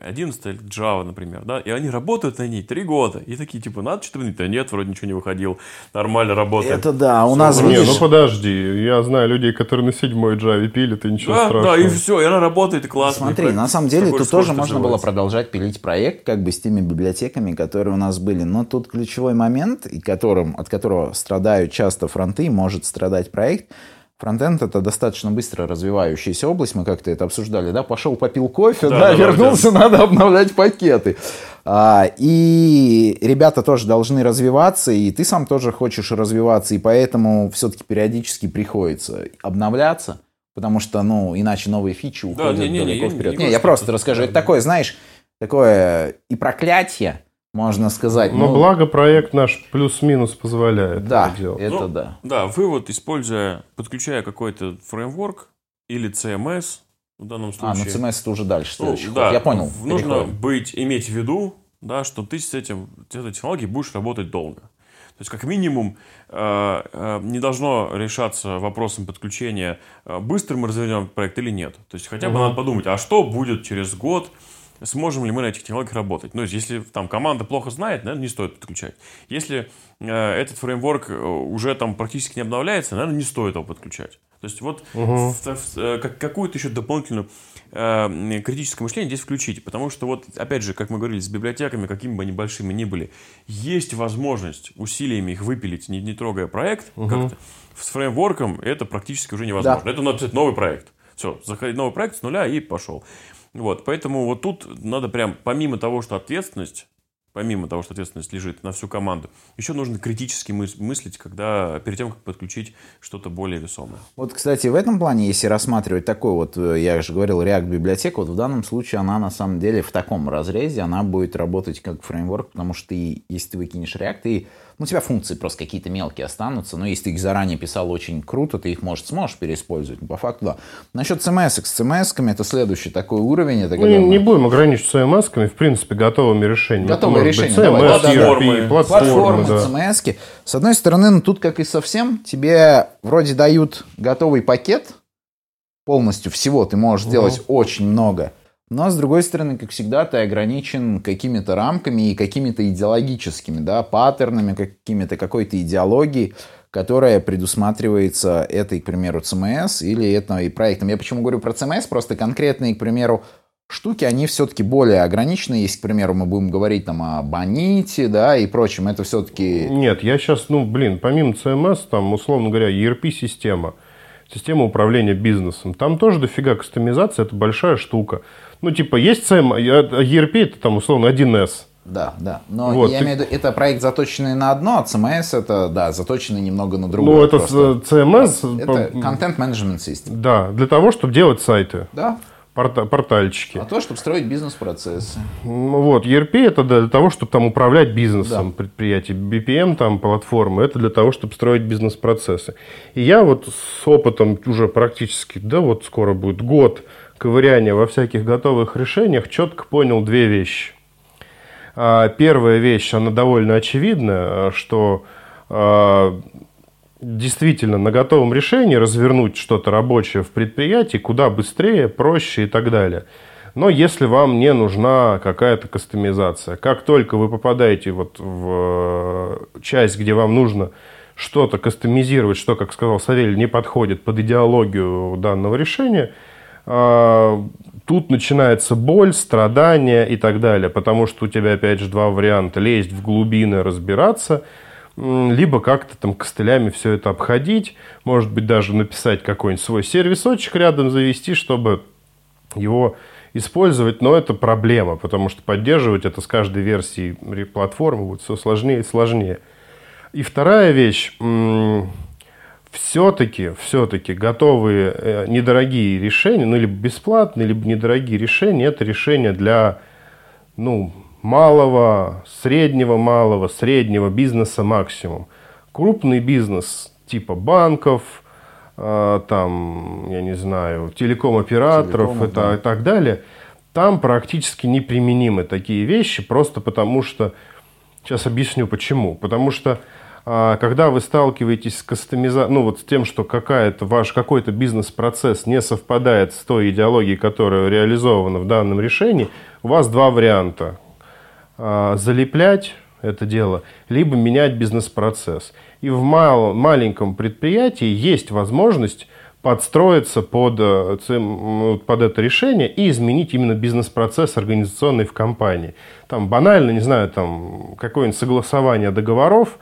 11 Java, например, да, и они работают на ней три года, и такие, типа, надо что-то менять, да нет, вроде ничего не выходил, нормально работает. Это да, у нас, видишь... Не, ну подожди, я знаю людей, которые на седьмой Java пилят, и ничего да, страшного. Да, и все, и она работает, и классно. Смотри, на самом деле, тут тоже можно было продолжать пилить проект, как бы с теми библиотеками, которые у нас были, но тут ключевой момент, и которым, от которого страдают часто фронты, может страдать проект – Фронтенд это достаточно быстро развивающаяся область, мы как-то это обсуждали, да, пошел попил кофе, да, да, да вернулся, да. надо обновлять пакеты. А, и ребята тоже должны развиваться, и ты сам тоже хочешь развиваться, и поэтому все-таки периодически приходится обновляться, потому что, ну, иначе новые фичи уходят да, не, не, далеко не, вперед. Не, не, я просто расскажу, это такое, знаешь, такое и проклятие, можно сказать. Но ну, благо проект наш плюс-минус позволяет да, это делать. Это ну, да. Да, вы вот используя, подключая какой-то фреймворк или CMS в данном случае. А, ну CMS это уже дальше. Ну, да, Я понял. Нужно переход. быть, иметь в виду, да, что ты с этим, с этой технологией будешь работать долго. То есть, как минимум, э, э, не должно решаться вопросом подключения, э, быстро мы развернем проект или нет. То есть, хотя бы надо подумать, а что будет через год, сможем ли мы на этих технологиях работать. Ну, если там команда плохо знает, наверное, не стоит подключать. Если этот фреймворк уже там практически не обновляется, наверное, не стоит его подключать. То есть вот угу. в, в, в, какую-то еще дополнительную э, критическое мышление здесь включите. Потому что вот, опять же, как мы говорили, с библиотеками, какими бы они большими ни были, есть возможность усилиями их выпилить, не, не трогая проект угу. как-то. С фреймворком это практически уже невозможно. Да. Это надо написать новый проект. Все, заходить новый проект с нуля и пошел. Вот, поэтому вот тут надо прям, помимо того, что ответственность помимо того, что ответственность лежит на всю команду, еще нужно критически мыслить, когда перед тем, как подключить что-то более весомое. Вот, кстати, в этом плане, если рассматривать такой вот, э, я же говорил, React библиотека, вот в данном случае она на самом деле в таком разрезе, она будет работать как фреймворк, потому что ты, если ты выкинешь React, ты ну, у тебя функции просто какие-то мелкие останутся, но если ты их заранее писал очень круто, ты их, может, сможешь переиспользовать. Но по факту, да. Насчет CMS, с CMS это следующий такой уровень. Это ну, не, не будем ограничиваться CMS, в принципе, готовыми решениями. Готовые решения, быть, CMS, давай, платформы, ERP, платформы, платформы да. CMS. С одной стороны, ну, тут, как и совсем, тебе вроде дают готовый пакет, полностью всего ты можешь сделать угу. очень много – но, с другой стороны, как всегда, ты ограничен какими-то рамками и какими-то идеологическими, да, паттернами, какими-то какой-то идеологией, которая предусматривается этой, к примеру, ЦМС или этой проектом. Я почему говорю про ЦМС? Просто конкретные, к примеру, штуки, они все-таки более ограничены. Если, к примеру, мы будем говорить там о Боните, да, и прочем, это все-таки... Нет, я сейчас, ну, блин, помимо ЦМС, там, условно говоря, ERP-система, система управления бизнесом, там тоже дофига кастомизация, это большая штука. Ну, типа, есть CM, а ERP это там, условно, 1С. Да, да. Но вот, я ты... имею в виду, это проект заточенный на одно, а CMS это, да, заточенный немного на другое. Ну, это просто. CMS... Это Content Management System. Да, для того, чтобы делать сайты. Да. Порта портальчики. А то, чтобы строить бизнес-процессы. Ну, вот, ERP это для того, чтобы там управлять бизнесом да. предприятий. BPM, там, платформы, это для того, чтобы строить бизнес-процессы. И я вот с опытом уже практически, да, вот скоро будет год, ковыряния во всяких готовых решениях четко понял две вещи. А, первая вещь, она довольно очевидна, что а, действительно на готовом решении развернуть что-то рабочее в предприятии куда быстрее, проще и так далее. Но если вам не нужна какая-то кастомизация, как только вы попадаете вот в э, часть, где вам нужно что-то кастомизировать, что, как сказал Савелий, не подходит под идеологию данного решения – тут начинается боль, страдания и так далее, потому что у тебя, опять же, два варианта. Лезть в глубины, разбираться, либо как-то там костылями все это обходить, может быть, даже написать какой-нибудь свой сервисочек рядом завести, чтобы его использовать, но это проблема, потому что поддерживать это с каждой версией платформы будет все сложнее и сложнее. И вторая вещь, все-таки, все-таки готовые э, недорогие решения, ну, либо бесплатные, либо недорогие решения, это решения для, ну, малого, среднего, малого, среднего бизнеса максимум. Крупный бизнес типа банков, э, там, я не знаю, телеком-операторов Телеком, это, да. и так далее, там практически неприменимы такие вещи, просто потому что, сейчас объясню почему, потому что когда вы сталкиваетесь с кастомизацией, ну вот с тем, что какая-то ваш какой-то бизнес-процесс не совпадает с той идеологией, которая реализована в данном решении, у вас два варианта. А, залеплять это дело, либо менять бизнес-процесс. И в мал, маленьком предприятии есть возможность подстроиться под, э, под это решение и изменить именно бизнес-процесс организационный в компании. Там банально, не знаю, там какое-нибудь согласование договоров,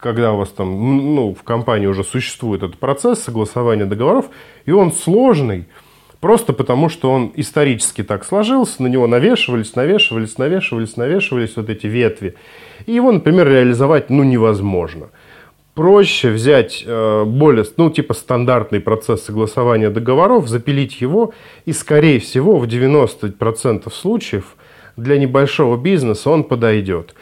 когда у вас там, ну, в компании уже существует этот процесс согласования договоров, и он сложный, просто потому что он исторически так сложился, на него навешивались, навешивались, навешивались, навешивались вот эти ветви. И его, например, реализовать, ну, невозможно. Проще взять э, более, ну, типа стандартный процесс согласования договоров, запилить его, и, скорее всего, в 90% случаев для небольшого бизнеса он подойдет.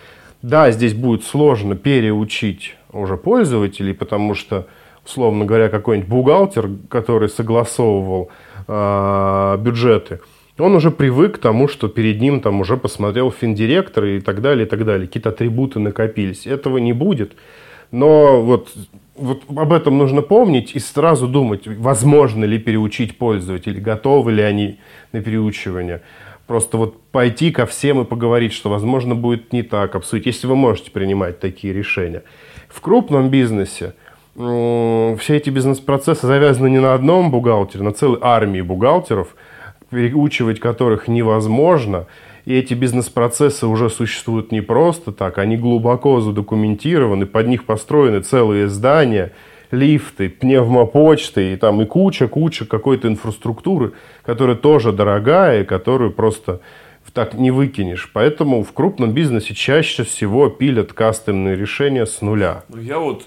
Да, здесь будет сложно переучить уже пользователей, потому что, условно говоря, какой-нибудь бухгалтер, который согласовывал э, бюджеты, он уже привык к тому, что перед ним там уже посмотрел финдиректор и так далее, и так далее. Какие-то атрибуты накопились. Этого не будет. Но вот, вот об этом нужно помнить и сразу думать, возможно ли переучить пользователей, готовы ли они на переучивание. Просто вот пойти ко всем и поговорить, что, возможно, будет не так, обсудить, если вы можете принимать такие решения. В крупном бизнесе все эти бизнес-процессы завязаны не на одном бухгалтере, на целой армии бухгалтеров, переучивать которых невозможно. И эти бизнес-процессы уже существуют не просто так, они глубоко задокументированы, под них построены целые здания – лифты, пневмопочты и там и куча-куча какой-то инфраструктуры, которая тоже дорогая и которую просто так не выкинешь. Поэтому в крупном бизнесе чаще всего пилят кастомные решения с нуля. Ну, я вот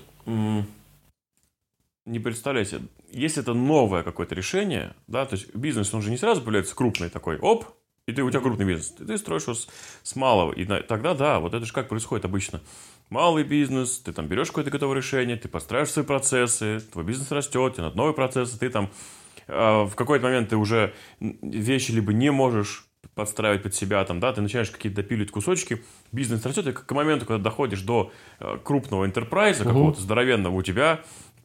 не представляю себе, если это новое какое-то решение, да, то есть бизнес, он же не сразу появляется крупный такой, оп, и ты, у тебя крупный бизнес. Ты, ты строишь его с, с малого. И тогда, да, вот это же как происходит обычно малый бизнес, ты там берешь какое-то готовое решение, ты подстраиваешь свои процессы, твой бизнес растет, тебе надо новые процессы, ты там э, в какой-то момент ты уже вещи либо не можешь подстраивать под себя, там, да, ты начинаешь какие-то допиливать кусочки, бизнес растет, и к моменту, когда доходишь до э, крупного интерпрайза, угу. какого-то здоровенного, у тебя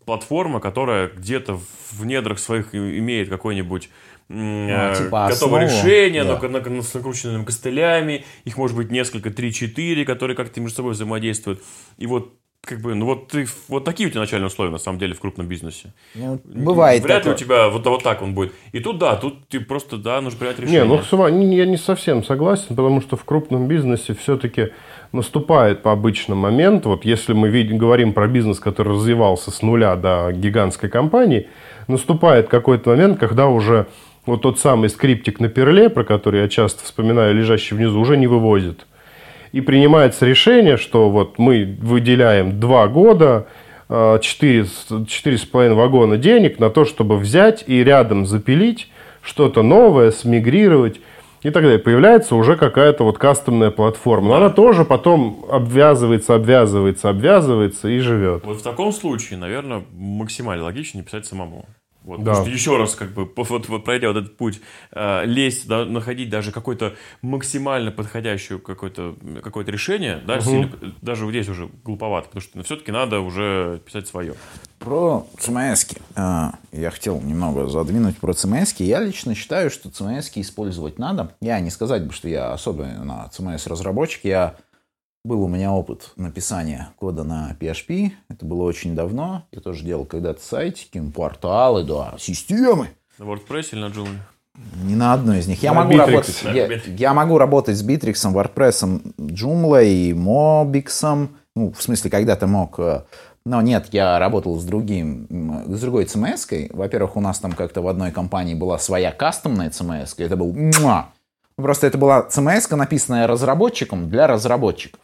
платформа, которая где-то в недрах своих имеет какой-нибудь ну, э, типа готовое решение, да. но, но, с накрученными костылями. Их может быть несколько, 3-4, которые как-то между собой взаимодействуют. И вот как бы, ну вот ты, вот такие у тебя начальные условия на самом деле в крупном бизнесе. Ну, бывает. Вряд такое. ли у тебя вот, вот так он будет. И тут да, тут ты просто да, нужно принять решение. Не, ну с вами я не совсем согласен, потому что в крупном бизнесе все-таки наступает по обычно момент, вот если мы видим, говорим про бизнес, который развивался с нуля до гигантской компании, наступает какой-то момент, когда уже вот тот самый скриптик на перле, про который я часто вспоминаю, лежащий внизу, уже не вывозит. И принимается решение, что вот мы выделяем два года, 4, а, 4,5 вагона денег на то, чтобы взять и рядом запилить что-то новое, смигрировать и так далее. Появляется уже какая-то вот кастомная платформа. Но она тоже потом обвязывается, обвязывается, обвязывается и живет. Вот в таком случае, наверное, максимально логично не писать самому. Вот, да. Потому что еще раз, как бы, вот, вот пройдя вот этот путь, э, лезть, да, находить даже какое-то максимально подходящее какое-то какое решение, да, угу. сильно, даже вот здесь уже глуповато, потому что все-таки надо уже писать свое. Про CMS. Э, я хотел немного задвинуть про CMS. Я лично считаю, что CMS использовать надо. Я не сказать бы, что я особо на CMS разработчик. Я был у меня опыт написания кода на PHP. Это было очень давно. Я тоже делал когда-то сайтики, порталы, да, системы. На WordPress или на Joomla? Не на одной из них. Я, могу, работать, я, я могу работать с Bittrex, WordPress, Joomla и Mobix. Ну, в смысле, когда-то мог... Э, но нет, я работал с, другим, с другой CMS. Во-первых, у нас там как-то в одной компании была своя кастомная CMS. Это был... Просто это была CMS, написанная разработчиком для разработчиков.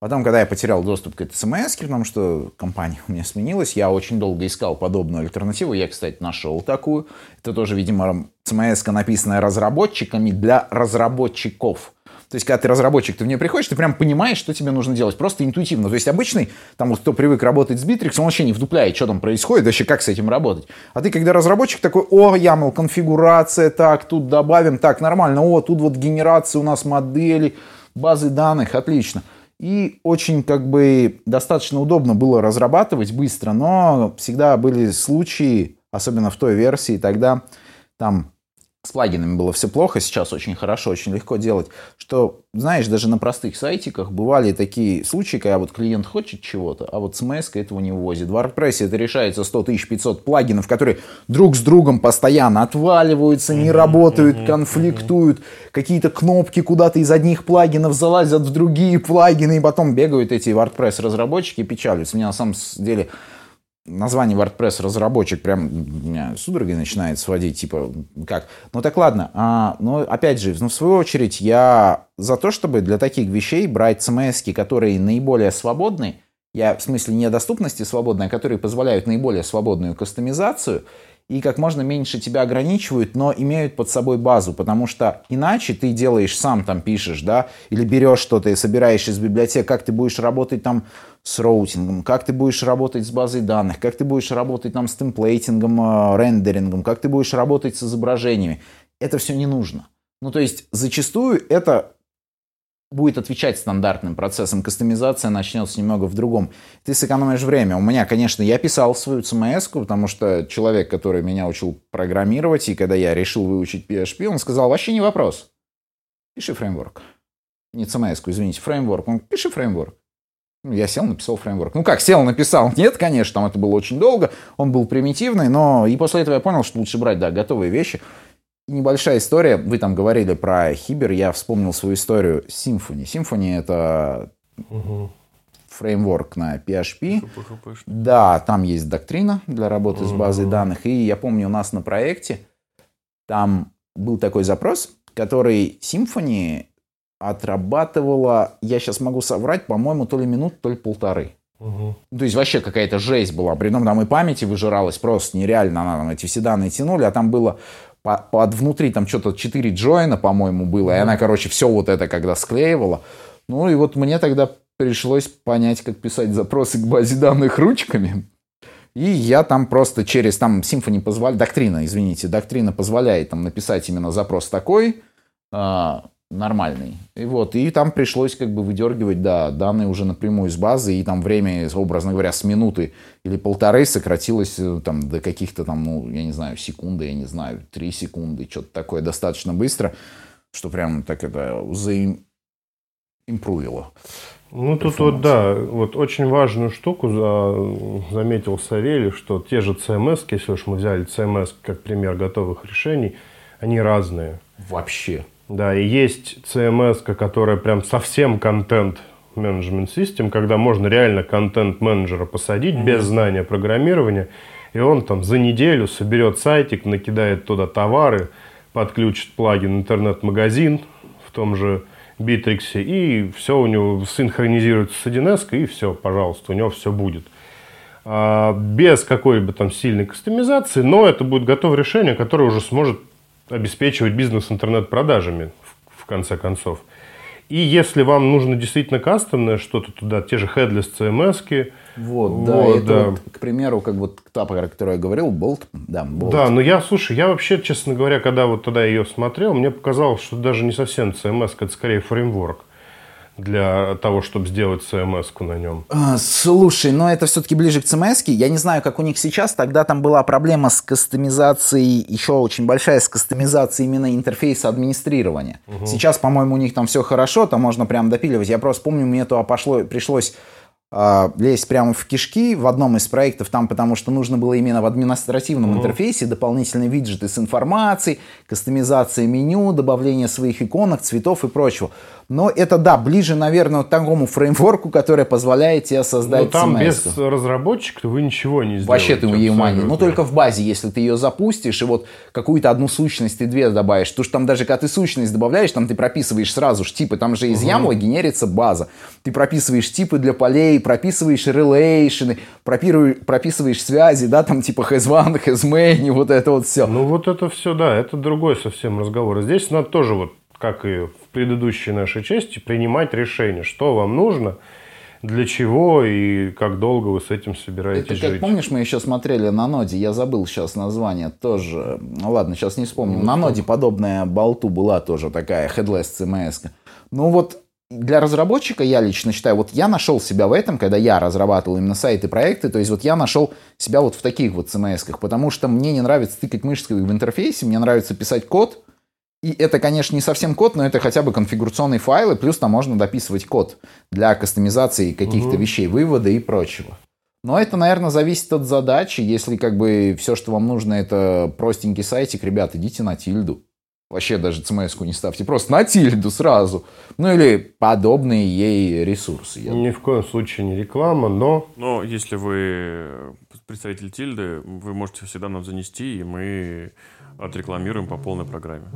Потом, когда я потерял доступ к этой смс, потому что компания у меня сменилась, я очень долго искал подобную альтернативу. Я, кстати, нашел такую. Это тоже, видимо, смс написанная разработчиками для разработчиков. То есть, когда ты разработчик, ты в нее приходишь, ты прям понимаешь, что тебе нужно делать, просто интуитивно. То есть, обычный, там вот кто привык работать с Bittrex, он вообще не вдупляет, что там происходит, вообще как с этим работать. А ты, когда разработчик, такой, о, YAML, конфигурация, так, тут добавим, так, нормально, о, тут вот генерация у нас модели, базы данных, отлично. И очень как бы достаточно удобно было разрабатывать быстро, но всегда были случаи, особенно в той версии, тогда там с плагинами было все плохо, сейчас очень хорошо, очень легко делать, что, знаешь, даже на простых сайтиках бывали такие случаи, когда вот клиент хочет чего-то, а вот смс этого не ввозит. В WordPress это решается 100 500 плагинов, которые друг с другом постоянно отваливаются, не работают, конфликтуют, какие-то кнопки куда-то из одних плагинов залазят в другие плагины, и потом бегают эти WordPress разработчики и печалятся. Меня на самом деле название WordPress разработчик прям меня судорогой начинает сводить, типа, как? Ну так ладно, а, но опять же, ну, в свою очередь, я за то, чтобы для таких вещей брать CMS, которые наиболее свободны, я в смысле не доступности свободной, а которые позволяют наиболее свободную кастомизацию, и как можно меньше тебя ограничивают, но имеют под собой базу, потому что иначе ты делаешь сам, там пишешь, да, или берешь что-то и собираешь из библиотек, как ты будешь работать там с роутингом, как ты будешь работать с базой данных, как ты будешь работать там с темплейтингом, э, рендерингом, как ты будешь работать с изображениями. Это все не нужно. Ну, то есть, зачастую это будет отвечать стандартным процессам. Кастомизация начнется немного в другом. Ты сэкономишь время. У меня, конечно, я писал свою CMS, потому что человек, который меня учил программировать, и когда я решил выучить PHP, он сказал, вообще не вопрос. Пиши фреймворк. Не CMS, извините, фреймворк. Он, пиши фреймворк. Ну, я сел, написал фреймворк. Ну как, сел, написал? Нет, конечно, там это было очень долго. Он был примитивный, но и после этого я понял, что лучше брать, да, готовые вещи небольшая история. Вы там говорили про Хибер. Я вспомнил свою историю Symfony. Symfony — это угу. фреймворк на PHP. Да, там есть доктрина для работы угу. с базой данных. И я помню, у нас на проекте там был такой запрос, который Symfony отрабатывала, я сейчас могу соврать, по-моему, то ли минут, то ли полторы. Угу. То есть вообще какая-то жесть была. При том там и памяти выжиралась просто нереально. Она там эти все данные тянули, а там было под внутри там что-то 4 джойна, по-моему, было, и она, короче, все вот это когда склеивала. Ну и вот мне тогда пришлось понять, как писать запросы к базе данных ручками. И я там просто через, там Symfony позволяет, доктрина, извините, доктрина позволяет там написать именно запрос такой, а, нормальный. И вот, и там пришлось как бы выдергивать, да, данные уже напрямую из базы, и там время, образно говоря, с минуты или полторы сократилось э, там до каких-то там, ну, я не знаю, секунды, я не знаю, три секунды, что-то такое достаточно быстро, что прям так это заимпрувило. Ну, тут вот, да, вот очень важную штуку за, заметил Савелий, что те же CMS, если уж мы взяли CMS как пример готовых решений, они разные. Вообще. Да, и есть CMS, которая прям совсем контент менеджмент систем, когда можно реально контент-менеджера посадить mm-hmm. без знания программирования, и он там за неделю соберет сайтик, накидает туда товары, подключит плагин интернет-магазин в том же Битриксе, и все у него синхронизируется с 1С, и все, пожалуйста, у него все будет. А, без какой-бы там сильной кастомизации, но это будет готовое решение, которое уже сможет обеспечивать бизнес интернет-продажами, в, конце концов. И если вам нужно действительно кастомное что-то туда, те же headless CMS, вот, вот, да, это да. Вот, к примеру, как вот та, про которую я говорил, Bolt, да, Bolt. Да, но я, слушай, я вообще, честно говоря, когда вот тогда ее смотрел, мне показалось, что даже не совсем CMS, это скорее фреймворк для того, чтобы сделать CMS-ку на нем? А, слушай, но это все-таки ближе к CMS. -ке. Я не знаю, как у них сейчас. Тогда там была проблема с кастомизацией, еще очень большая с кастомизацией именно интерфейса администрирования. Угу. Сейчас, по-моему, у них там все хорошо, там можно прям допиливать. Я просто помню, мне то пошло, пришлось э, лезть прямо в кишки в одном из проектов там, потому что нужно было именно в административном угу. интерфейсе дополнительные виджеты с информацией, кастомизация меню, добавление своих иконок, цветов и прочего. Но это, да, ближе, наверное, к такому фреймворку, который позволяет тебе создать Но там без разработчика вы ничего не сделаете. Вообще ты ей мани. Ну, только в базе, если ты ее запустишь, и вот какую-то одну сущность ты две добавишь. Потому что там даже, когда ты сущность добавляешь, там ты прописываешь сразу же типы. Там же из угу. YAML генерится база. Ты прописываешь типы для полей, прописываешь релейшены, прописываешь связи, да, там типа has1, has many, вот это вот все. Ну, вот это все, да, это другой совсем разговор. Здесь надо тоже вот как и в предыдущей нашей части, принимать решение, что вам нужно, для чего и как долго вы с этим собираетесь Это, как, жить. Помнишь, мы еще смотрели на ноде, я забыл сейчас название, тоже, ну ладно, сейчас не вспомню. Ну, на ноде подобная болту была тоже такая headless CMS. Ну вот для разработчика я лично считаю, вот я нашел себя в этом, когда я разрабатывал именно сайты, проекты, то есть вот я нашел себя вот в таких вот CMS, потому что мне не нравится тыкать мышкой в интерфейсе, мне нравится писать код, и это, конечно, не совсем код, но это хотя бы конфигурационные файлы, плюс там можно дописывать код для кастомизации каких-то угу. вещей, вывода и прочего. Но это, наверное, зависит от задачи. Если как бы все, что вам нужно, это простенький сайтик, ребят, идите на тильду. Вообще даже CMS-ку не ставьте, просто на тильду сразу. Ну или подобные ей ресурсы. Я Ни в коем случае не реклама, но... Но если вы представитель тильды, вы можете всегда нам занести, и мы отрекламируем по полной программе.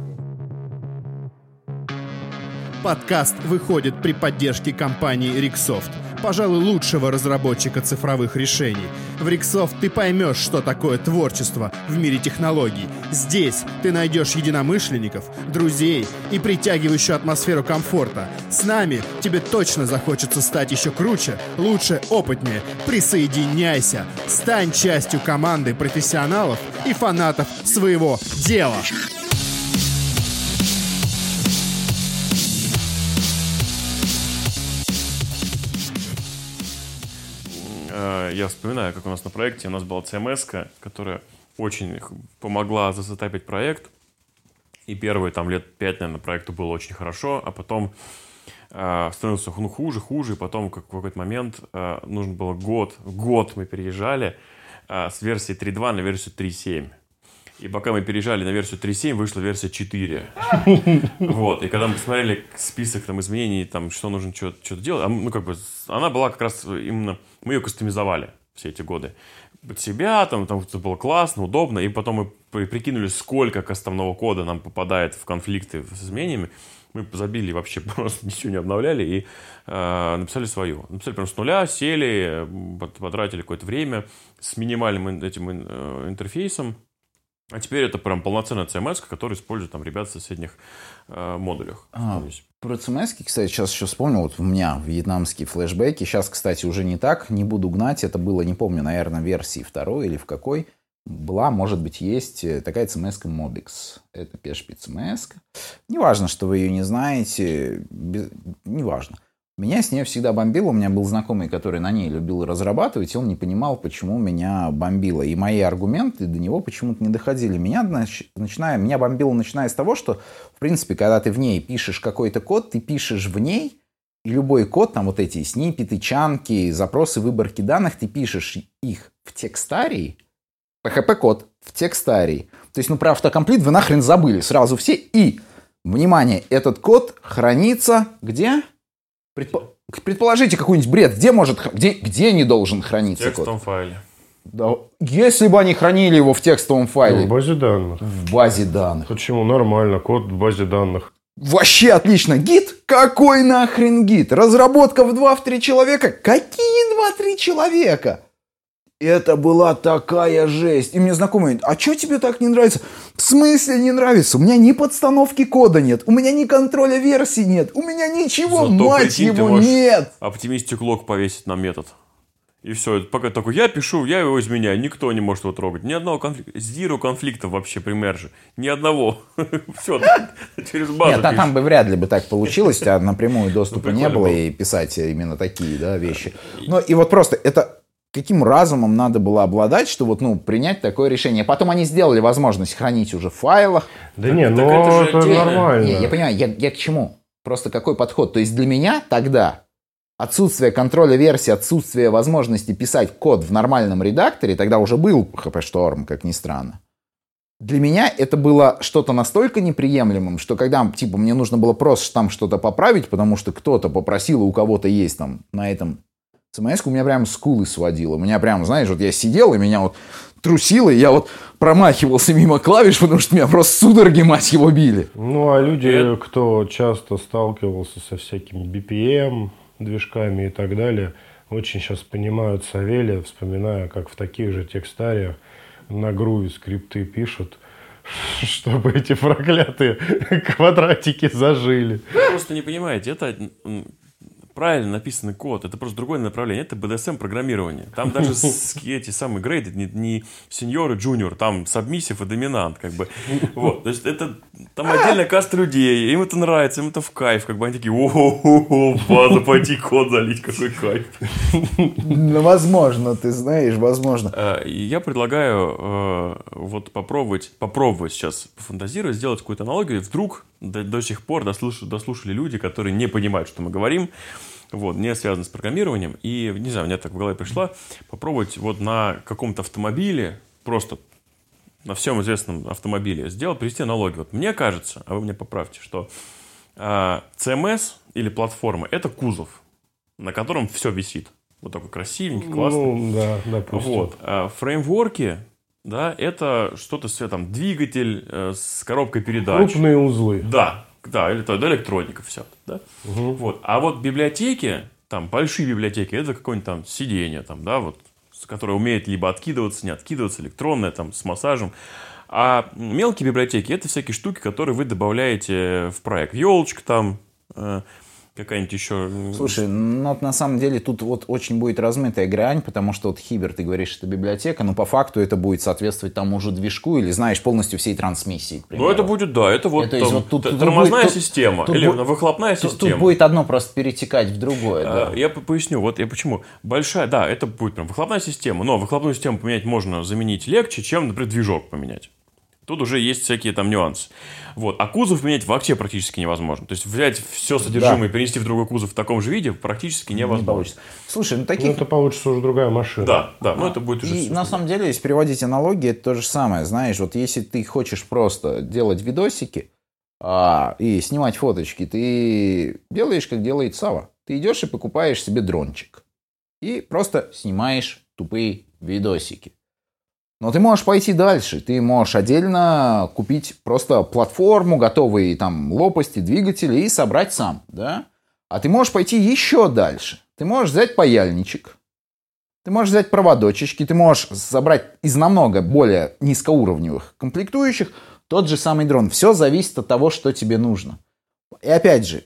Подкаст выходит при поддержке компании Rixsoft, пожалуй, лучшего разработчика цифровых решений. В Rixsoft ты поймешь, что такое творчество в мире технологий. Здесь ты найдешь единомышленников, друзей и притягивающую атмосферу комфорта. С нами тебе точно захочется стать еще круче, лучше, опытнее. Присоединяйся, стань частью команды профессионалов и фанатов своего дела. Я вспоминаю, как у нас на проекте у нас была CMS, которая очень помогла засетапить проект. И первые там лет пять, наверное, проекту было очень хорошо, а потом э, становился ну, хуже, хуже, и потом как, в какой-то момент э, нужно было год, год мы переезжали э, с версии 3.2 на версию 3.7. И пока мы переезжали на версию 3.7, вышла версия 4. Вот. И когда мы посмотрели список там, изменений, там, что нужно что-то делать, а, ну, как бы, она была как раз именно... Мы ее кастомизовали все эти годы. Под себя, там, там это было классно, удобно. И потом мы прикинули, сколько кастомного кода нам попадает в конфликты с изменениями. Мы забили вообще просто ничего не обновляли и э, написали свою. Написали прям с нуля, сели, потратили какое-то время с минимальным этим э, интерфейсом, а теперь это прям полноценная CMS, которую используют там ребята в соседних модулях. А, про CMS, кстати, сейчас еще вспомнил, вот у меня вьетнамские флешбеки. Сейчас, кстати, уже не так, не буду гнать. Это было, не помню, наверное, версии второй или в какой. Была, может быть, есть э, такая CMS Mobix. Это PHP CMS. Неважно, что вы ее не знаете, без... неважно. Меня с нее всегда бомбило. У меня был знакомый, который на ней любил разрабатывать, и он не понимал, почему меня бомбило. И мои аргументы до него почему-то не доходили. Меня, начиная, меня бомбило, начиная с того, что, в принципе, когда ты в ней пишешь какой-то код, ты пишешь в ней, и любой код, там вот эти снипеты, чанки, запросы выборки данных, ты пишешь их в текстарии, PHP-код в текстарии. То есть, ну, про автокомплит вы нахрен забыли сразу все. И, внимание, этот код хранится где? Предпо... Предположите какой-нибудь бред. Где может, где, где не должен храниться код? В текстовом код? файле. Да, если бы они хранили его в текстовом файле. В базе данных. В базе данных. Почему? Нормально, код в базе данных. Вообще отлично. Гид? Какой нахрен гид? Разработка в 2-3 человека? Какие 2-3 человека? Это была такая жесть. И мне знакомые, а что тебе так не нравится? В смысле не нравится? У меня ни подстановки кода нет, у меня ни контроля версии нет, у меня ничего, Зато, мать его, нет. Оптимистик лог повесить на метод. И все, пока только я пишу, я его изменяю, никто не может его трогать. Ни одного конфликта, зиро конфликта вообще при мерже. Ни одного. Все, через базу Нет, а там бы вряд ли бы так получилось, а напрямую доступа Ну, не было, и писать именно такие, да, вещи. Ну, и вот просто это каким разумом надо было обладать, что вот, ну, принять такое решение. Потом они сделали возможность хранить уже в файлах. Да не, так ну это же это отдельно. нормально. Не, я понимаю, я, я к чему? Просто какой подход? То есть для меня тогда отсутствие контроля версии, отсутствие возможности писать код в нормальном редакторе, тогда уже был HP Storm, как ни странно. Для меня это было что-то настолько неприемлемым, что когда, типа, мне нужно было просто там что-то поправить, потому что кто-то попросил, у кого-то есть там на этом CMS, у меня прям скулы сводило. У меня прям, знаешь, вот я сидел, и меня вот трусило, и я вот промахивался мимо клавиш, потому что меня просто судороги, мать его, били. Ну, а люди, Это- кто часто сталкивался со всякими BPM, движками и так далее, очень сейчас понимают Савелия, вспоминая, как в таких же текстариях на груве скрипты пишут, чтобы эти проклятые квадратики зажили. Вы просто не понимаете, это правильно написанный код, это просто другое направление, это BDSM программирование. Там даже эти самые грейды не, не сеньор и джуниор, там сабмиссив и доминант, как бы. Вот, то есть это там отдельная каста людей, им это нравится, им это в кайф, как бы они такие, о база, пойти код залить, какой кайф. Ну, возможно, ты знаешь, возможно. Э, Я предлагаю э, вот попробовать, попробовать сейчас пофантазировать, сделать какую-то аналогию. И Вдруг до, до сих пор дослуш- дослушали люди, которые не понимают, что мы говорим, вот, не связаны с программированием. И, не знаю, мне так в голове пришла, попробовать вот на каком-то автомобиле, просто на всем известном автомобиле, сделать, привести аналогию. Вот мне кажется, а вы меня поправьте, что э, CMS или платформа – это кузов, на котором все висит. Вот такой красивенький, классный. Ну, да, допустим. Вот. А фреймворки, да, это что-то с там двигатель э, с коробкой передач. Крупные узлы. Да, да, или то, да, электроника вся, да. Вот. А вот библиотеки, там большие библиотеки, это какое-нибудь там сиденье, там, да, вот, которое умеет либо откидываться, не откидываться, электронное, там, с массажем. А мелкие библиотеки это всякие штуки, которые вы добавляете в проект. Елочка там, э, какая-нибудь еще... Слушай, ну вот на самом деле тут вот очень будет размытая грань, потому что вот Хибер, ты говоришь, это библиотека, но по факту это будет соответствовать тому же движку или, знаешь, полностью всей трансмиссии. Ну, это будет, да, это вот, Это там вот тут- тут тормозная тут- система тут или бу- выхлопная Тут, система. тут будет одно просто перетекать в другое, А, да. Я по- поясню, вот я почему. Большая, да, это будет прям выхлопная система, но выхлопную систему поменять можно заменить легче, чем, например, движок поменять. Тут уже есть всякие там нюансы. Вот. А кузов поменять вообще практически невозможно. То есть взять все содержимое и перенести в другой кузов в таком же виде практически Не невозможно. получится. Слушай, ну Ну, таких это получится уже другая машина. Да, да, ну это будет уже... И на самом деле, если приводить аналогии, это то же самое. Знаешь, вот если ты хочешь просто делать видосики а, и снимать фоточки, ты делаешь, как делает Сава. Ты идешь и покупаешь себе дрончик. И просто снимаешь тупые видосики. Но ты можешь пойти дальше. Ты можешь отдельно купить просто платформу, готовые там лопасти, двигатели и собрать сам, да? А ты можешь пойти еще дальше. Ты можешь взять паяльничек, ты можешь взять проводочечки, ты можешь собрать из намного более низкоуровневых комплектующих тот же самый дрон. Все зависит от того, что тебе нужно. И опять же,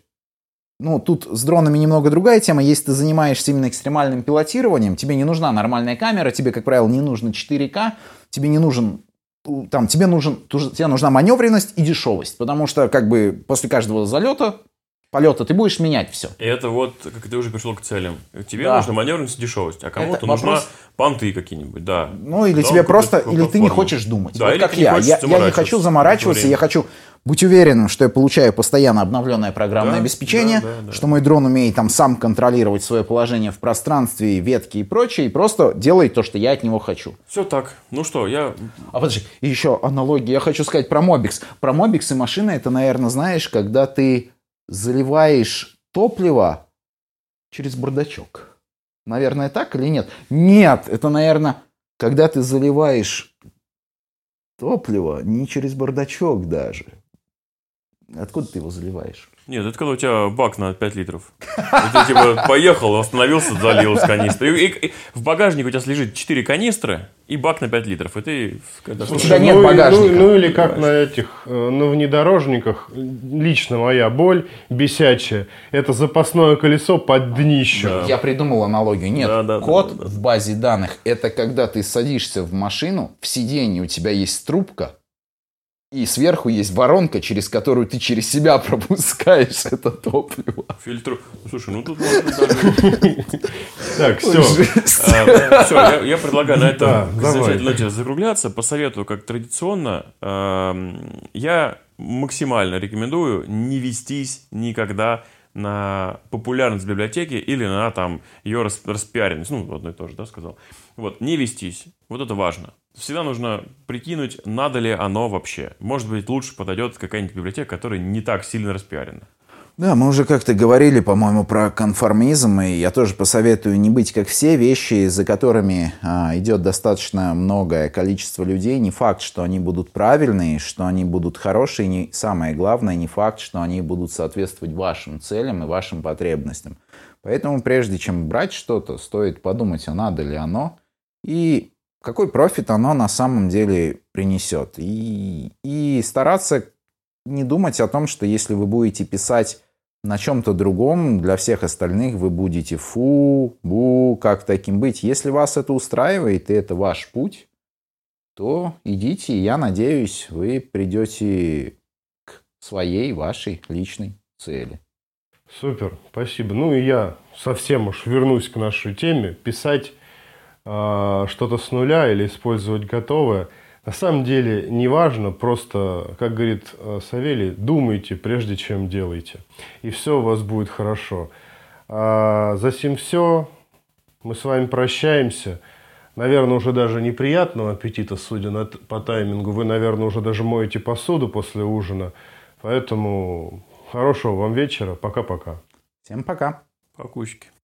ну, тут с дронами немного другая тема. Если ты занимаешься именно экстремальным пилотированием, тебе не нужна нормальная камера, тебе, как правило, не нужно 4К, тебе не нужен там, тебе, нужен, тебе нужна маневренность и дешевость, потому что как бы после каждого залета, полета ты будешь менять все. И это вот, как ты уже пришел к целям. Тебе Да. нужна маневренность и дешевость, а кому-то Это нужна вопрос- понты какие-нибудь, да. Ну, или Да, тебе просто, или ты не хочешь думать. Да, вот или как ты не я. Я, я не хочу заморачиваться, я хочу быть уверенным, что я получаю постоянно обновленное программное Да, обеспечение, да, да, да. что мой дрон умеет там сам контролировать свое положение в пространстве, ветки и прочее, и просто делает то, что я от него хочу. Все так. Ну что, я... А подожди, еще аналогия. Я хочу сказать про MobX. Про MobX и машина это, наверное, знаешь, когда ты заливаешь топливо через бардачок. Наверное, так или нет? Нет, это, наверное, когда ты заливаешь топливо не через бардачок даже. Откуда ты его заливаешь? Нет, это когда у тебя бак на 5 литров. И ты типа поехал, остановился, залил с канистры. И, и- и в багажнике у тебя лежит 4 канистры и бак на 5 литров. И ты... когда У слушаешь- тебя нет ну, багажника. Ну, ну или как на этих, э, на внедорожниках, лично моя боль бесячая, это запасное колесо под днищем. Я придумал аналогию. Нет, Да, да, да, код да, да. в базе данных это когда ты садишься в машину, в сиденье у тебя есть трубка, и сверху есть воронка, через которую ты через себя пропускаешь это топливо. Фильтру... Слушай, ну тут можно даже... Так, все. все, я, предлагаю на этом ноте закругляться. Посоветую, как традиционно, эм, я максимально рекомендую не вестись никогда на популярность библиотеки или на там ее рас- распиаренность. Ну, одно и то же, да, сказал. Вот, не вестись. Вот это важно. Всегда нужно прикинуть, надо ли оно вообще. Может быть, лучше подойдет какая-нибудь библиотека, которая не так сильно распиарена. Да, мы уже как-то говорили, по-моему, про конформизм, и я тоже посоветую не быть как все вещи, за которыми а, идет достаточно многое количество людей. Не факт, что они будут правильные, что они будут хорошие, не, самое главное, не факт, что они будут соответствовать вашим целям и вашим потребностям. Поэтому прежде чем брать что-то, стоит подумать, а надо ли оно, и какой профит оно на самом деле принесет. И, и стараться не думать о том, что если вы будете писать на чем-то другом, для всех остальных вы будете фу, бу, как таким быть. Если вас это устраивает, и это ваш путь, то идите, я надеюсь, вы придете к своей, вашей личной цели. Супер, спасибо. Ну и я совсем уж вернусь к нашей теме. Писать что-то с нуля или использовать готовое. На самом деле не важно, просто, как говорит а, Савелий, думайте, прежде чем делайте. И все у вас будет хорошо. А, за сим все. Мы с вами прощаемся. Наверное, уже даже неприятного аппетита, судя на, по таймингу. Вы, наверное, уже даже моете посуду после ужина. Поэтому хорошего вам вечера. Пока-пока. Всем пока! Покучки.